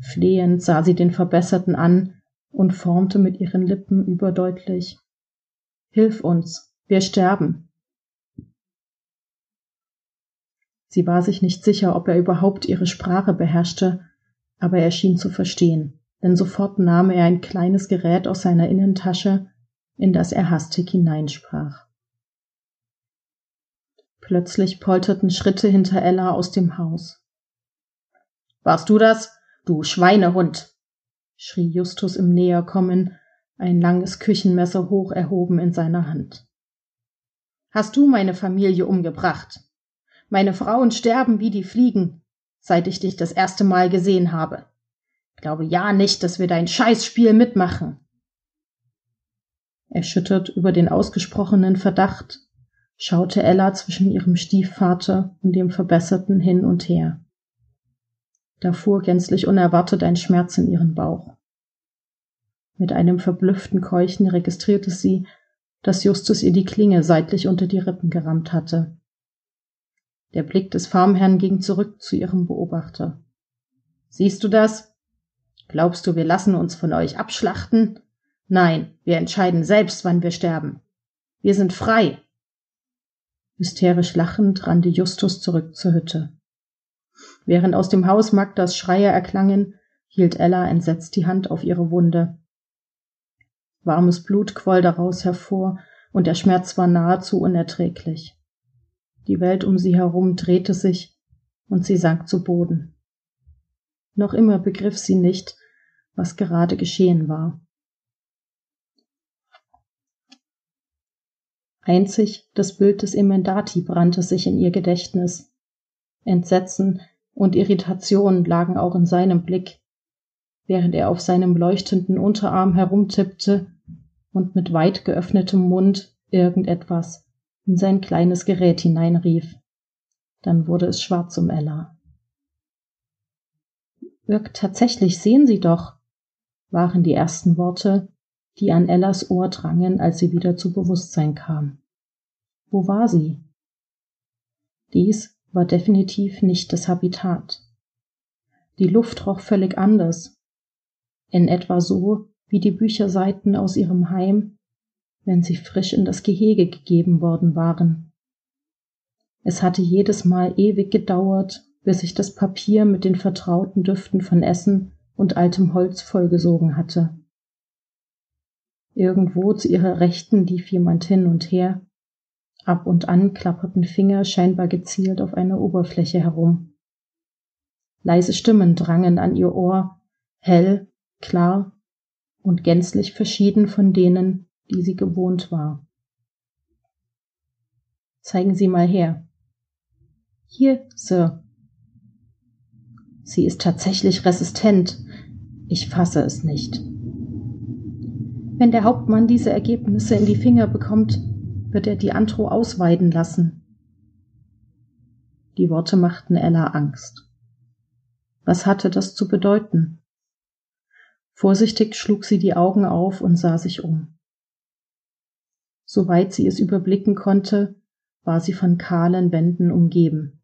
Flehend sah sie den Verbesserten an und formte mit ihren Lippen überdeutlich Hilf uns, wir sterben. Sie war sich nicht sicher, ob er überhaupt ihre Sprache beherrschte, aber er schien zu verstehen, denn sofort nahm er ein kleines Gerät aus seiner Innentasche, in das er hastig hineinsprach. Plötzlich polterten Schritte hinter Ella aus dem Haus. Warst du das, du Schweinehund? schrie Justus im Näherkommen, ein langes Küchenmesser hoch erhoben in seiner Hand. Hast du meine Familie umgebracht? Meine Frauen sterben wie die Fliegen, seit ich dich das erste Mal gesehen habe. Glaube ja nicht, dass wir dein Scheißspiel mitmachen. Erschüttert über den ausgesprochenen Verdacht schaute Ella zwischen ihrem Stiefvater und dem Verbesserten hin und her. Da fuhr gänzlich unerwartet ein Schmerz in ihren Bauch. Mit einem verblüfften Keuchen registrierte sie, dass Justus ihr die Klinge seitlich unter die Rippen gerammt hatte. Der Blick des Farmherrn ging zurück zu ihrem Beobachter. Siehst du das? Glaubst du, wir lassen uns von euch abschlachten? Nein, wir entscheiden selbst, wann wir sterben. Wir sind frei. Hysterisch lachend rannte Justus zurück zur Hütte. Während aus dem Haus Magdas Schreie erklangen, hielt Ella entsetzt die Hand auf ihre Wunde. Warmes Blut quoll daraus hervor, und der Schmerz war nahezu unerträglich. Die Welt um sie herum drehte sich, und sie sank zu Boden. Noch immer begriff sie nicht, was gerade geschehen war. Einzig das Bild des Emendati brannte sich in ihr Gedächtnis. Entsetzen und Irritation lagen auch in seinem Blick, während er auf seinem leuchtenden Unterarm herumtippte und mit weit geöffnetem Mund irgendetwas in sein kleines Gerät hineinrief. Dann wurde es schwarz um Ella. Irk, tatsächlich sehen Sie doch, waren die ersten Worte, die an Ellas Ohr drangen, als sie wieder zu Bewusstsein kam. Wo war sie? Dies war definitiv nicht das Habitat. Die Luft roch völlig anders, in etwa so wie die Bücherseiten aus ihrem Heim, wenn sie frisch in das Gehege gegeben worden waren. Es hatte jedes Mal ewig gedauert, bis sich das Papier mit den vertrauten Düften von Essen und altem Holz vollgesogen hatte. Irgendwo zu ihrer Rechten lief jemand hin und her, ab und an klapperten Finger scheinbar gezielt auf einer Oberfläche herum. Leise Stimmen drangen an ihr Ohr, hell, klar und gänzlich verschieden von denen, die sie gewohnt war. Zeigen Sie mal her. Hier, Sir. Sie ist tatsächlich resistent. Ich fasse es nicht. Wenn der Hauptmann diese Ergebnisse in die Finger bekommt, wird er die Antro ausweiden lassen. Die Worte machten Ella Angst. Was hatte das zu bedeuten? Vorsichtig schlug sie die Augen auf und sah sich um. Soweit sie es überblicken konnte, war sie von kahlen Wänden umgeben.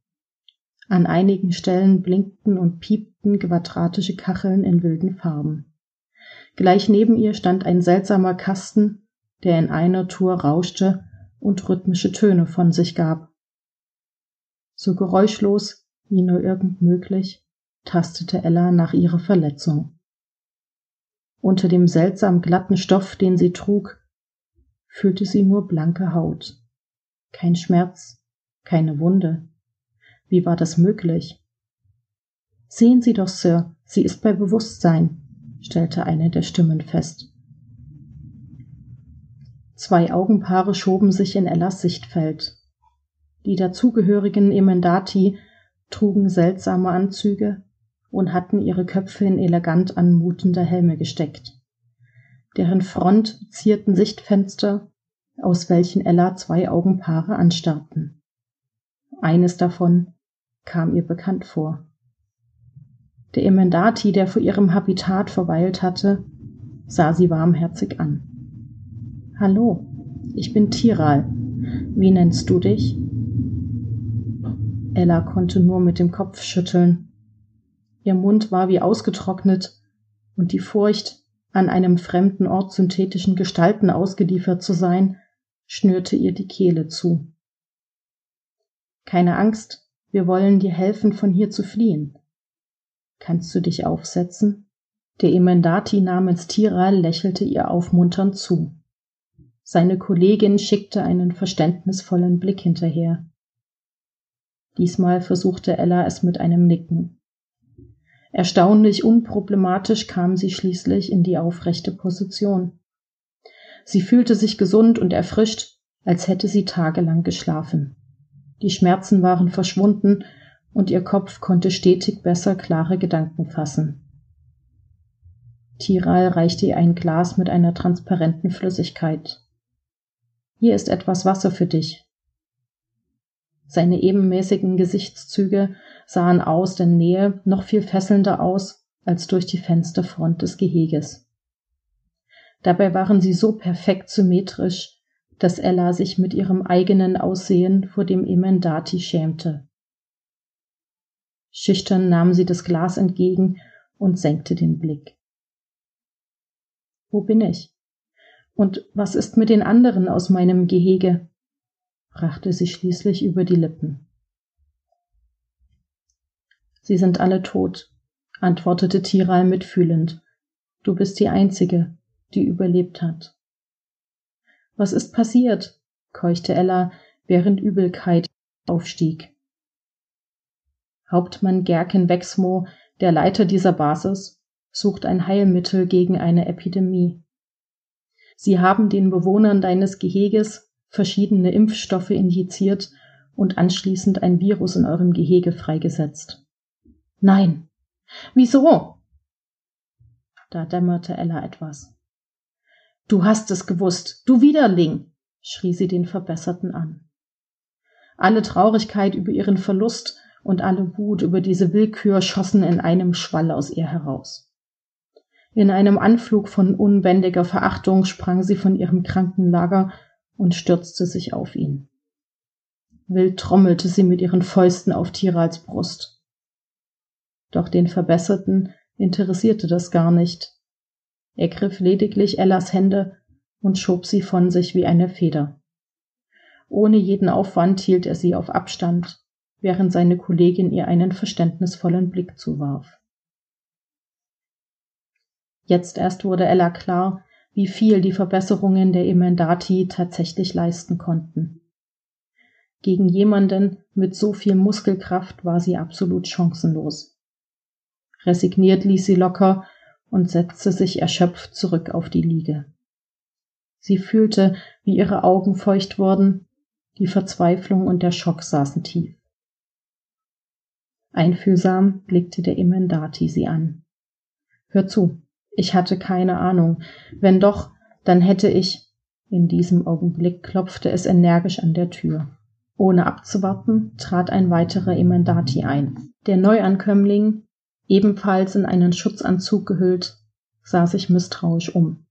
An einigen Stellen blinkten und piepten quadratische Kacheln in wilden Farben. Gleich neben ihr stand ein seltsamer Kasten, der in einer Tour rauschte und rhythmische Töne von sich gab. So geräuschlos wie nur irgend möglich tastete Ella nach ihrer Verletzung. Unter dem seltsam glatten Stoff, den sie trug, fühlte sie nur blanke Haut. Kein Schmerz, keine Wunde. Wie war das möglich? Sehen Sie doch, Sir, sie ist bei Bewusstsein, stellte eine der Stimmen fest. Zwei Augenpaare schoben sich in Ellas Sichtfeld. Die dazugehörigen Emendati trugen seltsame Anzüge und hatten ihre Köpfe in elegant anmutende Helme gesteckt. Deren Front zierten Sichtfenster, aus welchen Ella zwei Augenpaare anstarrten. Eines davon kam ihr bekannt vor. Der Emendati, der vor ihrem Habitat verweilt hatte, sah sie warmherzig an. Hallo, ich bin Tiral. Wie nennst du dich? Ella konnte nur mit dem Kopf schütteln. Ihr Mund war wie ausgetrocknet und die Furcht, an einem fremden Ort synthetischen Gestalten ausgeliefert zu sein, schnürte ihr die Kehle zu. Keine Angst, wir wollen dir helfen, von hier zu fliehen. Kannst du dich aufsetzen? Der Emendati namens Tiral lächelte ihr aufmunternd zu. Seine Kollegin schickte einen verständnisvollen Blick hinterher. Diesmal versuchte Ella es mit einem Nicken. Erstaunlich unproblematisch kam sie schließlich in die aufrechte Position. Sie fühlte sich gesund und erfrischt, als hätte sie tagelang geschlafen. Die Schmerzen waren verschwunden und ihr Kopf konnte stetig besser klare Gedanken fassen. Tiral reichte ihr ein Glas mit einer transparenten Flüssigkeit. Hier ist etwas Wasser für dich. Seine ebenmäßigen Gesichtszüge sahen aus der Nähe noch viel fesselnder aus als durch die Fensterfront des Geheges. Dabei waren sie so perfekt symmetrisch, dass Ella sich mit ihrem eigenen Aussehen vor dem Emendati schämte. Schüchtern nahm sie das Glas entgegen und senkte den Blick. Wo bin ich? Und was ist mit den anderen aus meinem Gehege? brachte sie schließlich über die Lippen. Sie sind alle tot, antwortete Tiral mitfühlend. Du bist die Einzige, die überlebt hat. Was ist passiert? keuchte Ella, während Übelkeit aufstieg. Hauptmann Gerken Wexmo, der Leiter dieser Basis, sucht ein Heilmittel gegen eine Epidemie. Sie haben den Bewohnern deines Geheges verschiedene Impfstoffe injiziert und anschließend ein Virus in eurem Gehege freigesetzt. Nein. Wieso? Da dämmerte Ella etwas. Du hast es gewusst, du Widerling, schrie sie den Verbesserten an. Alle Traurigkeit über ihren Verlust und alle Wut über diese Willkür schossen in einem Schwall aus ihr heraus. In einem Anflug von unbändiger Verachtung sprang sie von ihrem Krankenlager und stürzte sich auf ihn. Wild trommelte sie mit ihren Fäusten auf Tirals Brust. Doch den Verbesserten interessierte das gar nicht. Er griff lediglich Ellas Hände und schob sie von sich wie eine Feder. Ohne jeden Aufwand hielt er sie auf Abstand, während seine Kollegin ihr einen verständnisvollen Blick zuwarf. Jetzt erst wurde Ella klar, wie viel die Verbesserungen der Emendati tatsächlich leisten konnten. Gegen jemanden mit so viel Muskelkraft war sie absolut chancenlos. Resigniert ließ sie locker und setzte sich erschöpft zurück auf die Liege. Sie fühlte, wie ihre Augen feucht wurden, die Verzweiflung und der Schock saßen tief. Einfühlsam blickte der Emendati sie an. Hör zu, ich hatte keine Ahnung. Wenn doch, dann hätte ich. In diesem Augenblick klopfte es energisch an der Tür. Ohne abzuwarten, trat ein weiterer Emendati ein. Der Neuankömmling, ebenfalls in einen Schutzanzug gehüllt, sah sich misstrauisch um.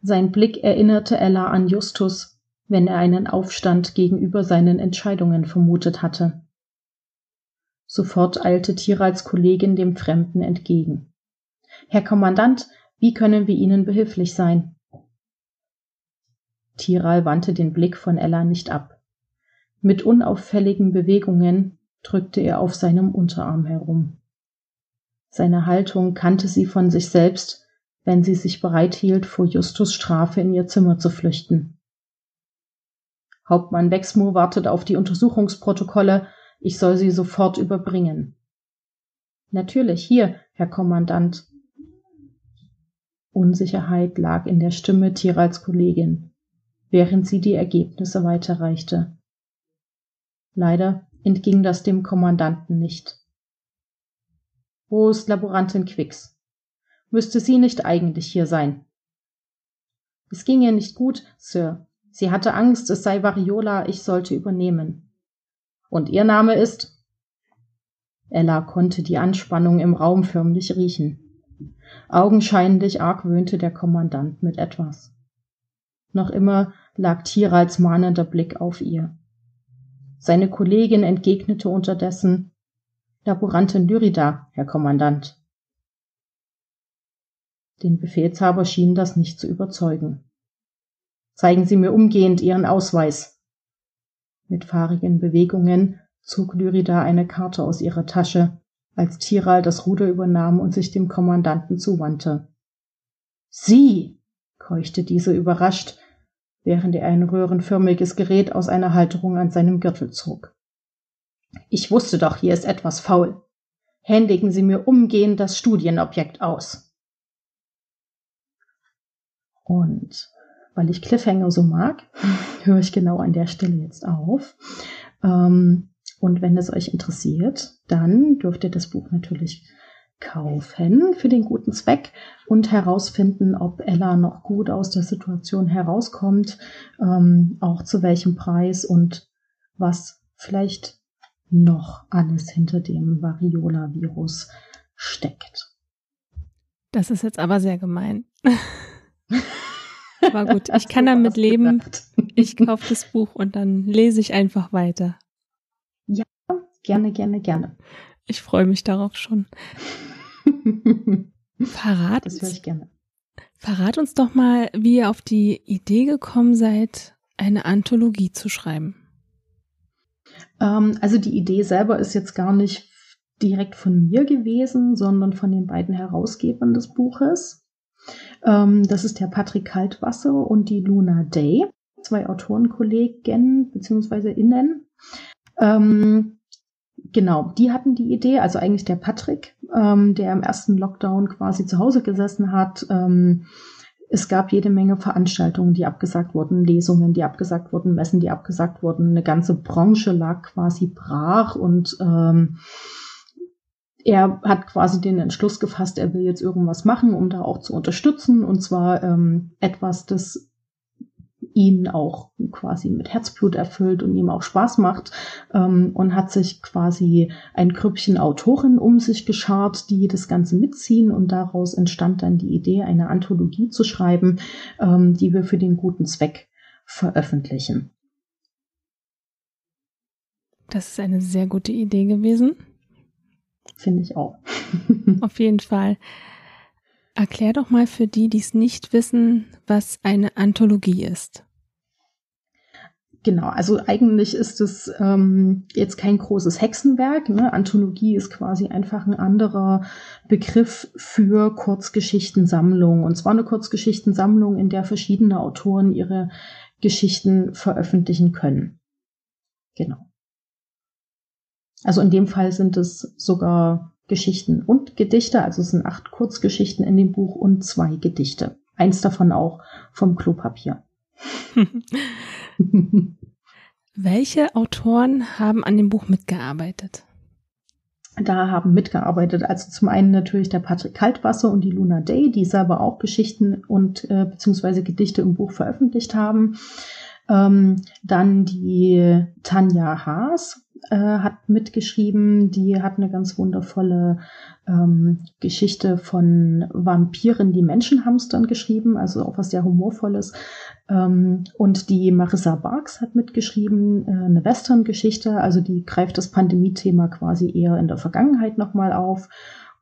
Sein Blick erinnerte Ella an Justus, wenn er einen Aufstand gegenüber seinen Entscheidungen vermutet hatte. Sofort eilte Tirals Kollegin dem Fremden entgegen. Herr Kommandant, wie können wir Ihnen behilflich sein? Tiral wandte den Blick von Ella nicht ab. Mit unauffälligen Bewegungen drückte er auf seinem Unterarm herum. Seine Haltung kannte sie von sich selbst, wenn sie sich bereit hielt, vor Justus Strafe in ihr Zimmer zu flüchten. Hauptmann Wexmo wartet auf die Untersuchungsprotokolle, ich soll sie sofort überbringen. Natürlich, hier, Herr Kommandant, Unsicherheit lag in der Stimme Tirals Kollegin, während sie die Ergebnisse weiterreichte. Leider entging das dem Kommandanten nicht. Wo ist Laborantin Quicks? Müsste sie nicht eigentlich hier sein? Es ging ihr nicht gut, Sir. Sie hatte Angst, es sei Variola, ich sollte übernehmen. Und Ihr Name ist? Ella konnte die Anspannung im Raum förmlich riechen. Augenscheinlich argwöhnte der Kommandant mit etwas. Noch immer lag Tirals mahnender Blick auf ihr. Seine Kollegin entgegnete unterdessen Laborantin Lyrida, Herr Kommandant. Den Befehlshaber schien das nicht zu überzeugen. Zeigen Sie mir umgehend Ihren Ausweis. Mit fahrigen Bewegungen zog Lyrida eine Karte aus ihrer Tasche als Tiral das Ruder übernahm und sich dem Kommandanten zuwandte. Sie! keuchte dieser überrascht, während er ein röhrenförmiges Gerät aus einer Halterung an seinem Gürtel zog. Ich wusste doch, hier ist etwas faul. Händigen Sie mir umgehend das Studienobjekt aus. Und weil ich Cliffhanger so mag, <laughs> höre ich genau an der Stelle jetzt auf. Ähm, und wenn es euch interessiert, dann dürft ihr das Buch natürlich kaufen für den guten Zweck und herausfinden, ob Ella noch gut aus der Situation herauskommt, ähm, auch zu welchem Preis und was vielleicht noch alles hinter dem Variola-Virus steckt. Das ist jetzt aber sehr gemein. <laughs> aber gut, ich kann damit leben. Ich kaufe das Buch und dann lese ich einfach weiter. Gerne, gerne, gerne. Ich freue mich darauf schon. <laughs> Verrat das höre ich gerne. Verrat uns doch mal, wie ihr auf die Idee gekommen seid, eine Anthologie zu schreiben. Ähm, also die Idee selber ist jetzt gar nicht direkt von mir gewesen, sondern von den beiden Herausgebern des Buches. Ähm, das ist der Patrick Kaltwasser und die Luna Day, zwei Autorenkollegen bzw. Innen. Ähm, Genau, die hatten die Idee, also eigentlich der Patrick, ähm, der im ersten Lockdown quasi zu Hause gesessen hat. Ähm, es gab jede Menge Veranstaltungen, die abgesagt wurden, Lesungen, die abgesagt wurden, Messen, die abgesagt wurden. Eine ganze Branche lag quasi brach und ähm, er hat quasi den Entschluss gefasst, er will jetzt irgendwas machen, um da auch zu unterstützen. Und zwar ähm, etwas, das ihn auch quasi mit Herzblut erfüllt und ihm auch Spaß macht ähm, und hat sich quasi ein Grüppchen Autoren um sich geschart, die das Ganze mitziehen und daraus entstand dann die Idee, eine Anthologie zu schreiben, ähm, die wir für den guten Zweck veröffentlichen. Das ist eine sehr gute Idee gewesen. Finde ich auch. <laughs> Auf jeden Fall. Erklär doch mal für die, die es nicht wissen, was eine Anthologie ist. Genau, also eigentlich ist es ähm, jetzt kein großes Hexenwerk. Ne? Anthologie ist quasi einfach ein anderer Begriff für Kurzgeschichtensammlung. Und zwar eine Kurzgeschichtensammlung, in der verschiedene Autoren ihre Geschichten veröffentlichen können. Genau. Also in dem Fall sind es sogar Geschichten und Gedichte, also es sind acht Kurzgeschichten in dem Buch und zwei Gedichte. Eins davon auch vom Klopapier. <laughs> Welche Autoren haben an dem Buch mitgearbeitet? Da haben mitgearbeitet, also zum einen natürlich der Patrick Kaltwasser und die Luna Day, die selber auch Geschichten und äh, beziehungsweise Gedichte im Buch veröffentlicht haben. Ähm, dann die Tanja Haas, äh, hat mitgeschrieben. Die hat eine ganz wundervolle ähm, Geschichte von Vampiren, die Menschenhamstern geschrieben, also auch was sehr humorvolles. Ähm, und die Marissa Barks hat mitgeschrieben, äh, eine Western-Geschichte, also die greift das Pandemie-Thema quasi eher in der Vergangenheit nochmal auf.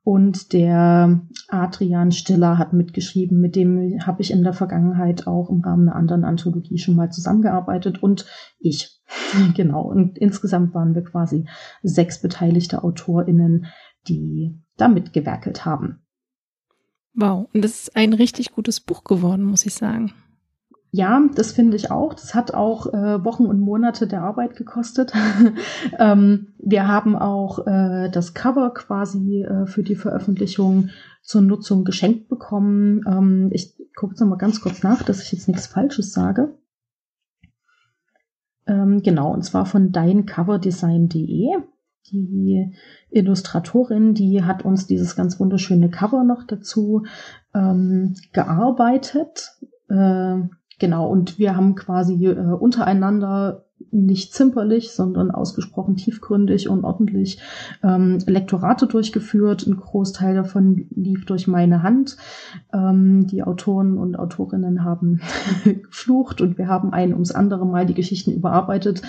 Und der Adrian Stiller hat mitgeschrieben, mit dem habe ich in der Vergangenheit auch im Rahmen einer anderen Anthologie schon mal zusammengearbeitet und ich. <laughs> genau. Und insgesamt waren wir quasi sechs beteiligte AutorInnen, die da mitgewerkelt haben. Wow, und das ist ein richtig gutes Buch geworden, muss ich sagen. Ja, das finde ich auch. Das hat auch äh, Wochen und Monate der Arbeit gekostet. <laughs> ähm, wir haben auch äh, das Cover quasi äh, für die Veröffentlichung zur Nutzung geschenkt bekommen. Ähm, ich gucke jetzt noch mal ganz kurz nach, dass ich jetzt nichts Falsches sage. Ähm, genau, und zwar von deincoverdesign.de. Die Illustratorin, die hat uns dieses ganz wunderschöne Cover noch dazu ähm, gearbeitet. Genau, und wir haben quasi äh, untereinander nicht zimperlich, sondern ausgesprochen tiefgründig und ordentlich ähm, Lektorate durchgeführt. Ein Großteil davon lief durch meine Hand. Ähm, die Autoren und Autorinnen haben <laughs> geflucht und wir haben ein ums andere Mal die Geschichten überarbeitet,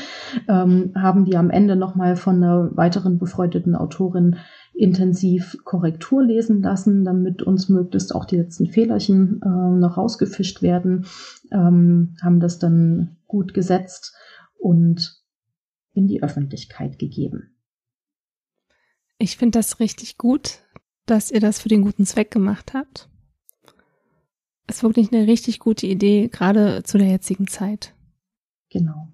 ähm, haben die am Ende nochmal von einer weiteren befreundeten Autorin intensiv Korrektur lesen lassen, damit uns möglichst auch die letzten Fehlerchen äh, noch rausgefischt werden, ähm, haben das dann gut gesetzt und in die Öffentlichkeit gegeben. Ich finde das richtig gut, dass ihr das für den guten Zweck gemacht habt. Es ist wirklich eine richtig gute Idee, gerade zu der jetzigen Zeit. Genau.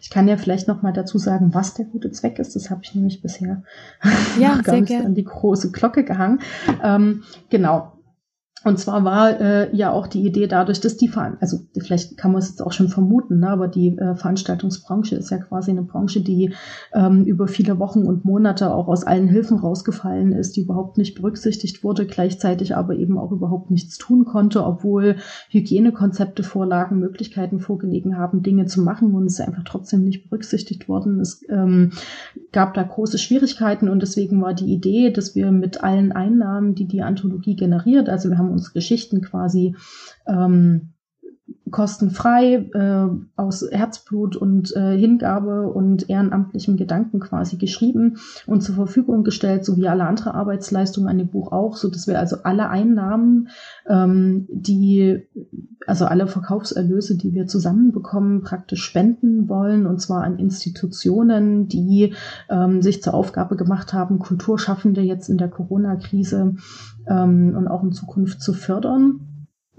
Ich kann ja vielleicht noch mal dazu sagen, was der gute Zweck ist. Das habe ich nämlich bisher ja, <laughs> gar nicht an die große Glocke gehangen. Ähm, genau. Und zwar war äh, ja auch die Idee dadurch, dass die Ver also vielleicht kann man es jetzt auch schon vermuten, ne, aber die äh, Veranstaltungsbranche ist ja quasi eine Branche, die ähm, über viele Wochen und Monate auch aus allen Hilfen rausgefallen ist, die überhaupt nicht berücksichtigt wurde, gleichzeitig aber eben auch überhaupt nichts tun konnte, obwohl Hygienekonzepte vorlagen, Möglichkeiten vorgelegen haben, Dinge zu machen und es einfach trotzdem nicht berücksichtigt worden. Es ähm, gab da große Schwierigkeiten und deswegen war die Idee, dass wir mit allen Einnahmen, die die Anthologie generiert, also wir haben uns Geschichten quasi ähm, kostenfrei äh, aus Herzblut und äh, Hingabe und ehrenamtlichem Gedanken quasi geschrieben und zur Verfügung gestellt, so wie alle andere Arbeitsleistungen an dem Buch auch, so dass wir also alle Einnahmen, ähm, die also alle Verkaufserlöse, die wir zusammenbekommen, praktisch spenden wollen und zwar an Institutionen, die ähm, sich zur Aufgabe gemacht haben, Kulturschaffende jetzt in der Corona-Krise ähm, und auch in Zukunft zu fördern.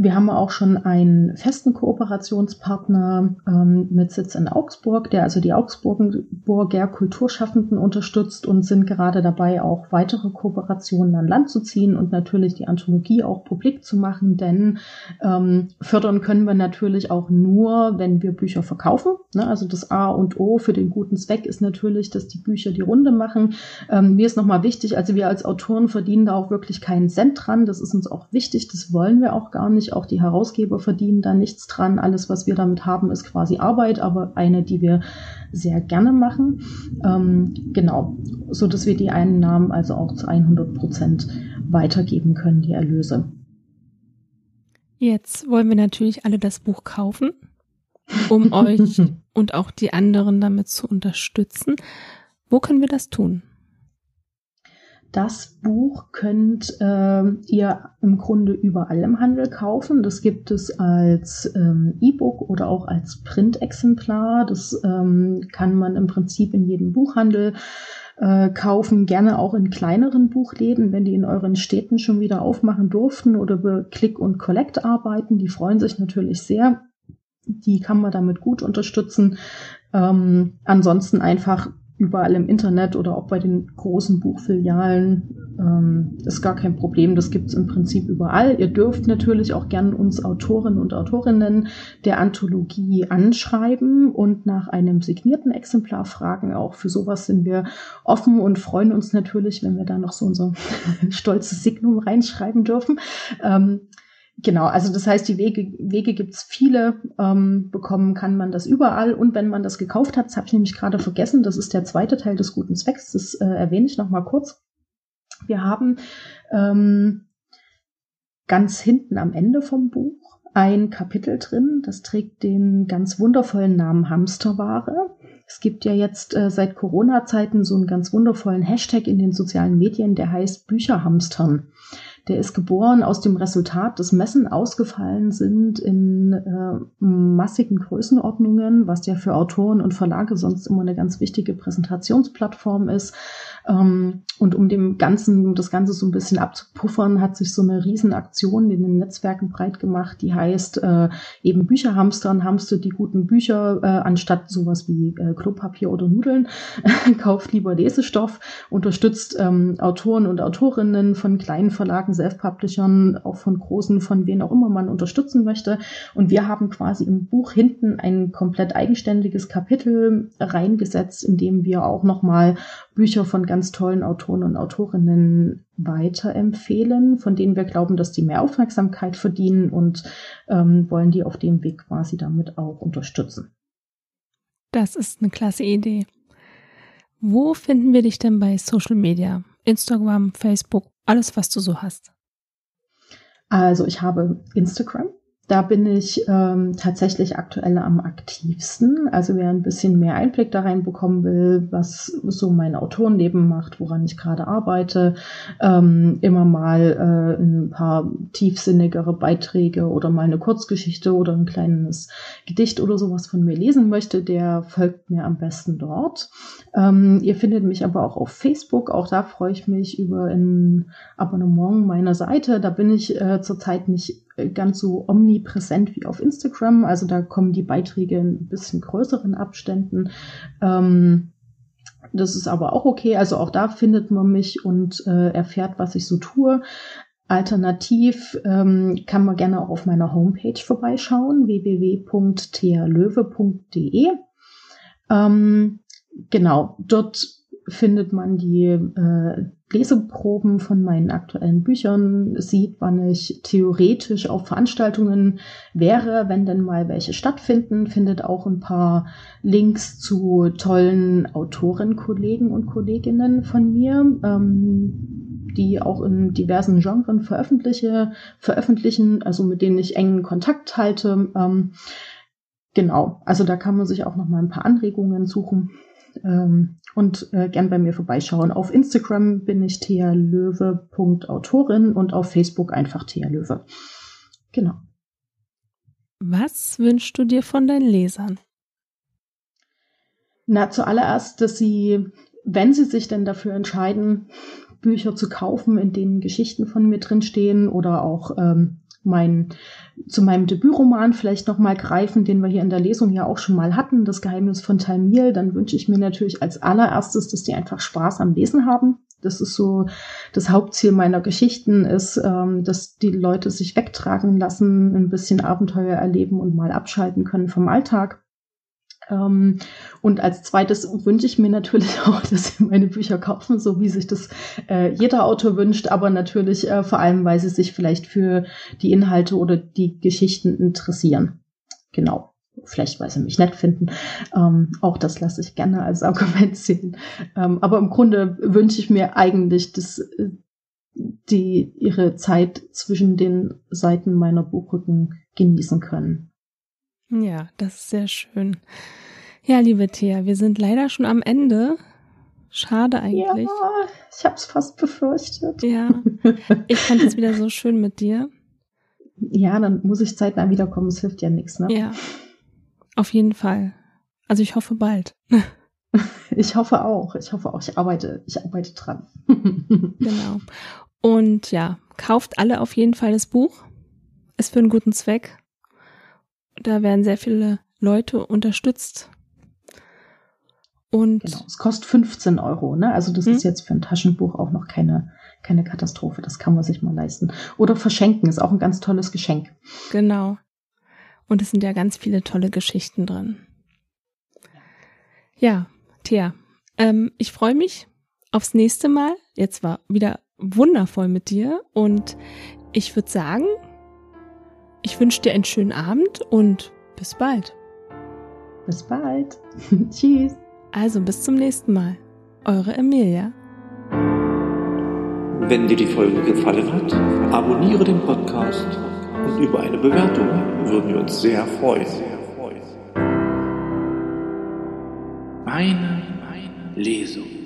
Wir haben auch schon einen festen Kooperationspartner ähm, mit Sitz in Augsburg, der also die Augsburger Kulturschaffenden unterstützt und sind gerade dabei, auch weitere Kooperationen an Land zu ziehen und natürlich die Anthologie auch publik zu machen, denn ähm, fördern können wir natürlich auch nur, wenn wir Bücher verkaufen. Ne? Also das A und O für den guten Zweck ist natürlich, dass die Bücher die Runde machen. Ähm, mir ist nochmal wichtig, also wir als Autoren verdienen da auch wirklich keinen Cent dran. Das ist uns auch wichtig, das wollen wir auch gar nicht natürlich auch die Herausgeber verdienen da nichts dran. Alles, was wir damit haben, ist quasi Arbeit, aber eine, die wir sehr gerne machen. Ähm, genau, so dass wir die Einnahmen also auch zu 100 Prozent weitergeben können, die Erlöse. Jetzt wollen wir natürlich alle das Buch kaufen, um <laughs> euch und auch die anderen damit zu unterstützen. Wo können wir das tun? Das Buch könnt äh, ihr im Grunde überall im Handel kaufen. Das gibt es als ähm, E-Book oder auch als Printexemplar. Das ähm, kann man im Prinzip in jedem Buchhandel äh, kaufen, gerne auch in kleineren Buchläden, wenn die in euren Städten schon wieder aufmachen durften oder über Click und Collect arbeiten. Die freuen sich natürlich sehr. Die kann man damit gut unterstützen. Ähm, ansonsten einfach überall im Internet oder auch bei den großen Buchfilialen. Ähm, ist gar kein Problem. Das gibt's im Prinzip überall. Ihr dürft natürlich auch gern uns Autorinnen und Autorinnen der Anthologie anschreiben und nach einem signierten Exemplar fragen. Auch für sowas sind wir offen und freuen uns natürlich, wenn wir da noch so unser <laughs> stolzes Signum reinschreiben dürfen. Ähm, Genau, also das heißt, die Wege, Wege gibt's viele, ähm, bekommen kann man das überall. Und wenn man das gekauft hat, das habe ich nämlich gerade vergessen, das ist der zweite Teil des guten Zwecks, das äh, erwähne ich nochmal kurz. Wir haben ähm, ganz hinten am Ende vom Buch ein Kapitel drin, das trägt den ganz wundervollen Namen Hamsterware. Es gibt ja jetzt äh, seit Corona-Zeiten so einen ganz wundervollen Hashtag in den sozialen Medien, der heißt Bücherhamstern. Der ist geboren aus dem Resultat, dass Messen ausgefallen sind in äh, massigen Größenordnungen, was ja für Autoren und Verlage sonst immer eine ganz wichtige Präsentationsplattform ist. Ähm, und um dem Ganzen, um das Ganze so ein bisschen abzupuffern, hat sich so eine Riesenaktion in den Netzwerken breit gemacht, die heißt äh, eben Bücherhamstern, hamster die guten Bücher, äh, anstatt sowas wie äh, Klopapier oder Nudeln, <laughs> kauft lieber Lesestoff, unterstützt ähm, Autoren und Autorinnen von kleinen Verlagen, Self-Publishern, auch von großen, von wen auch immer man unterstützen möchte. Und wir haben quasi im Buch hinten ein komplett eigenständiges Kapitel reingesetzt, in dem wir auch nochmal Bücher von ganz tollen Autoren und Autorinnen weiterempfehlen, von denen wir glauben, dass die mehr Aufmerksamkeit verdienen und ähm, wollen die auf dem Weg quasi damit auch unterstützen. Das ist eine klasse Idee. Wo finden wir dich denn bei Social Media? Instagram, Facebook, alles, was du so hast? Also ich habe Instagram, da bin ich ähm, tatsächlich aktuell am aktivsten. Also wer ein bisschen mehr Einblick da reinbekommen will, was so mein Autorenleben macht, woran ich gerade arbeite, ähm, immer mal äh, ein paar tiefsinnigere Beiträge oder mal eine Kurzgeschichte oder ein kleines Gedicht oder sowas von mir lesen möchte, der folgt mir am besten dort. Ähm, ihr findet mich aber auch auf Facebook. Auch da freue ich mich über ein Abonnement meiner Seite. Da bin ich äh, zurzeit nicht ganz so omnipräsent wie auf Instagram. Also da kommen die Beiträge in ein bisschen größeren Abständen. Ähm, das ist aber auch okay. Also auch da findet man mich und äh, erfährt, was ich so tue. Alternativ ähm, kann man gerne auch auf meiner Homepage vorbeischauen, www.thlöwe.de. Ähm, genau, dort findet man die äh, Leseproben von meinen aktuellen Büchern, sieht, wann ich theoretisch auf Veranstaltungen wäre, wenn denn mal welche stattfinden, findet auch ein paar Links zu tollen Autorenkollegen und Kolleginnen von mir, ähm, die auch in diversen Genres veröffentliche, veröffentlichen, also mit denen ich engen Kontakt halte. Ähm, genau, also da kann man sich auch noch mal ein paar Anregungen suchen. Ähm, und äh, gern bei mir vorbeischauen. Auf Instagram bin ich thealöwe.autorin und auf Facebook einfach thealöwe. Genau. Was wünschst du dir von deinen Lesern? Na, zuallererst, dass sie, wenn sie sich denn dafür entscheiden, Bücher zu kaufen, in denen Geschichten von mir drinstehen oder auch ähm, mein, zu meinem Debütroman vielleicht nochmal greifen, den wir hier in der Lesung ja auch schon mal hatten, Das Geheimnis von Talmil, dann wünsche ich mir natürlich als allererstes, dass die einfach Spaß am Lesen haben. Das ist so das Hauptziel meiner Geschichten, ist, ähm, dass die Leute sich wegtragen lassen, ein bisschen Abenteuer erleben und mal abschalten können vom Alltag. Ähm, und als zweites wünsche ich mir natürlich <laughs> auch, dass sie meine Bücher kaufen, so wie sich das äh, jeder Autor wünscht, aber natürlich äh, vor allem, weil sie sich vielleicht für die Inhalte oder die Geschichten interessieren. Genau. Vielleicht, weil sie mich nett finden. Ähm, auch das lasse ich gerne als <laughs> Argument sehen. Ähm, aber im Grunde wünsche ich mir eigentlich, dass äh, die ihre Zeit zwischen den Seiten meiner Buchrücken genießen können. Ja, das ist sehr schön. Ja, liebe Thea, wir sind leider schon am Ende. Schade eigentlich. Ja, ich habe es fast befürchtet. Ja, <laughs> ich fand es wieder so schön mit dir. Ja, dann muss ich zeitnah wiederkommen. Es hilft ja nichts, ne? Ja, auf jeden Fall. Also ich hoffe bald. <laughs> Ich hoffe auch. Ich hoffe auch. Ich arbeite, ich arbeite dran. <laughs> genau. Und ja, kauft alle auf jeden Fall das Buch. Ist für einen guten Zweck. Da werden sehr viele Leute unterstützt. Und genau, es kostet 15 Euro, ne? Also das hm? ist jetzt für ein Taschenbuch auch noch keine, keine Katastrophe. Das kann man sich mal leisten. Oder verschenken ist auch ein ganz tolles Geschenk. Genau. Und es sind ja ganz viele tolle Geschichten drin. Ja, Thea, ähm, ich freue mich aufs nächste Mal. Jetzt war wieder wundervoll mit dir und ich würde sagen, ich wünsche dir einen schönen Abend und bis bald. Bis bald. <laughs> Tschüss. Also bis zum nächsten Mal. Eure Emilia. Wenn dir die Folge gefallen hat, abonniere den Podcast und über eine Bewertung würden wir uns sehr freuen. Meine Lesung.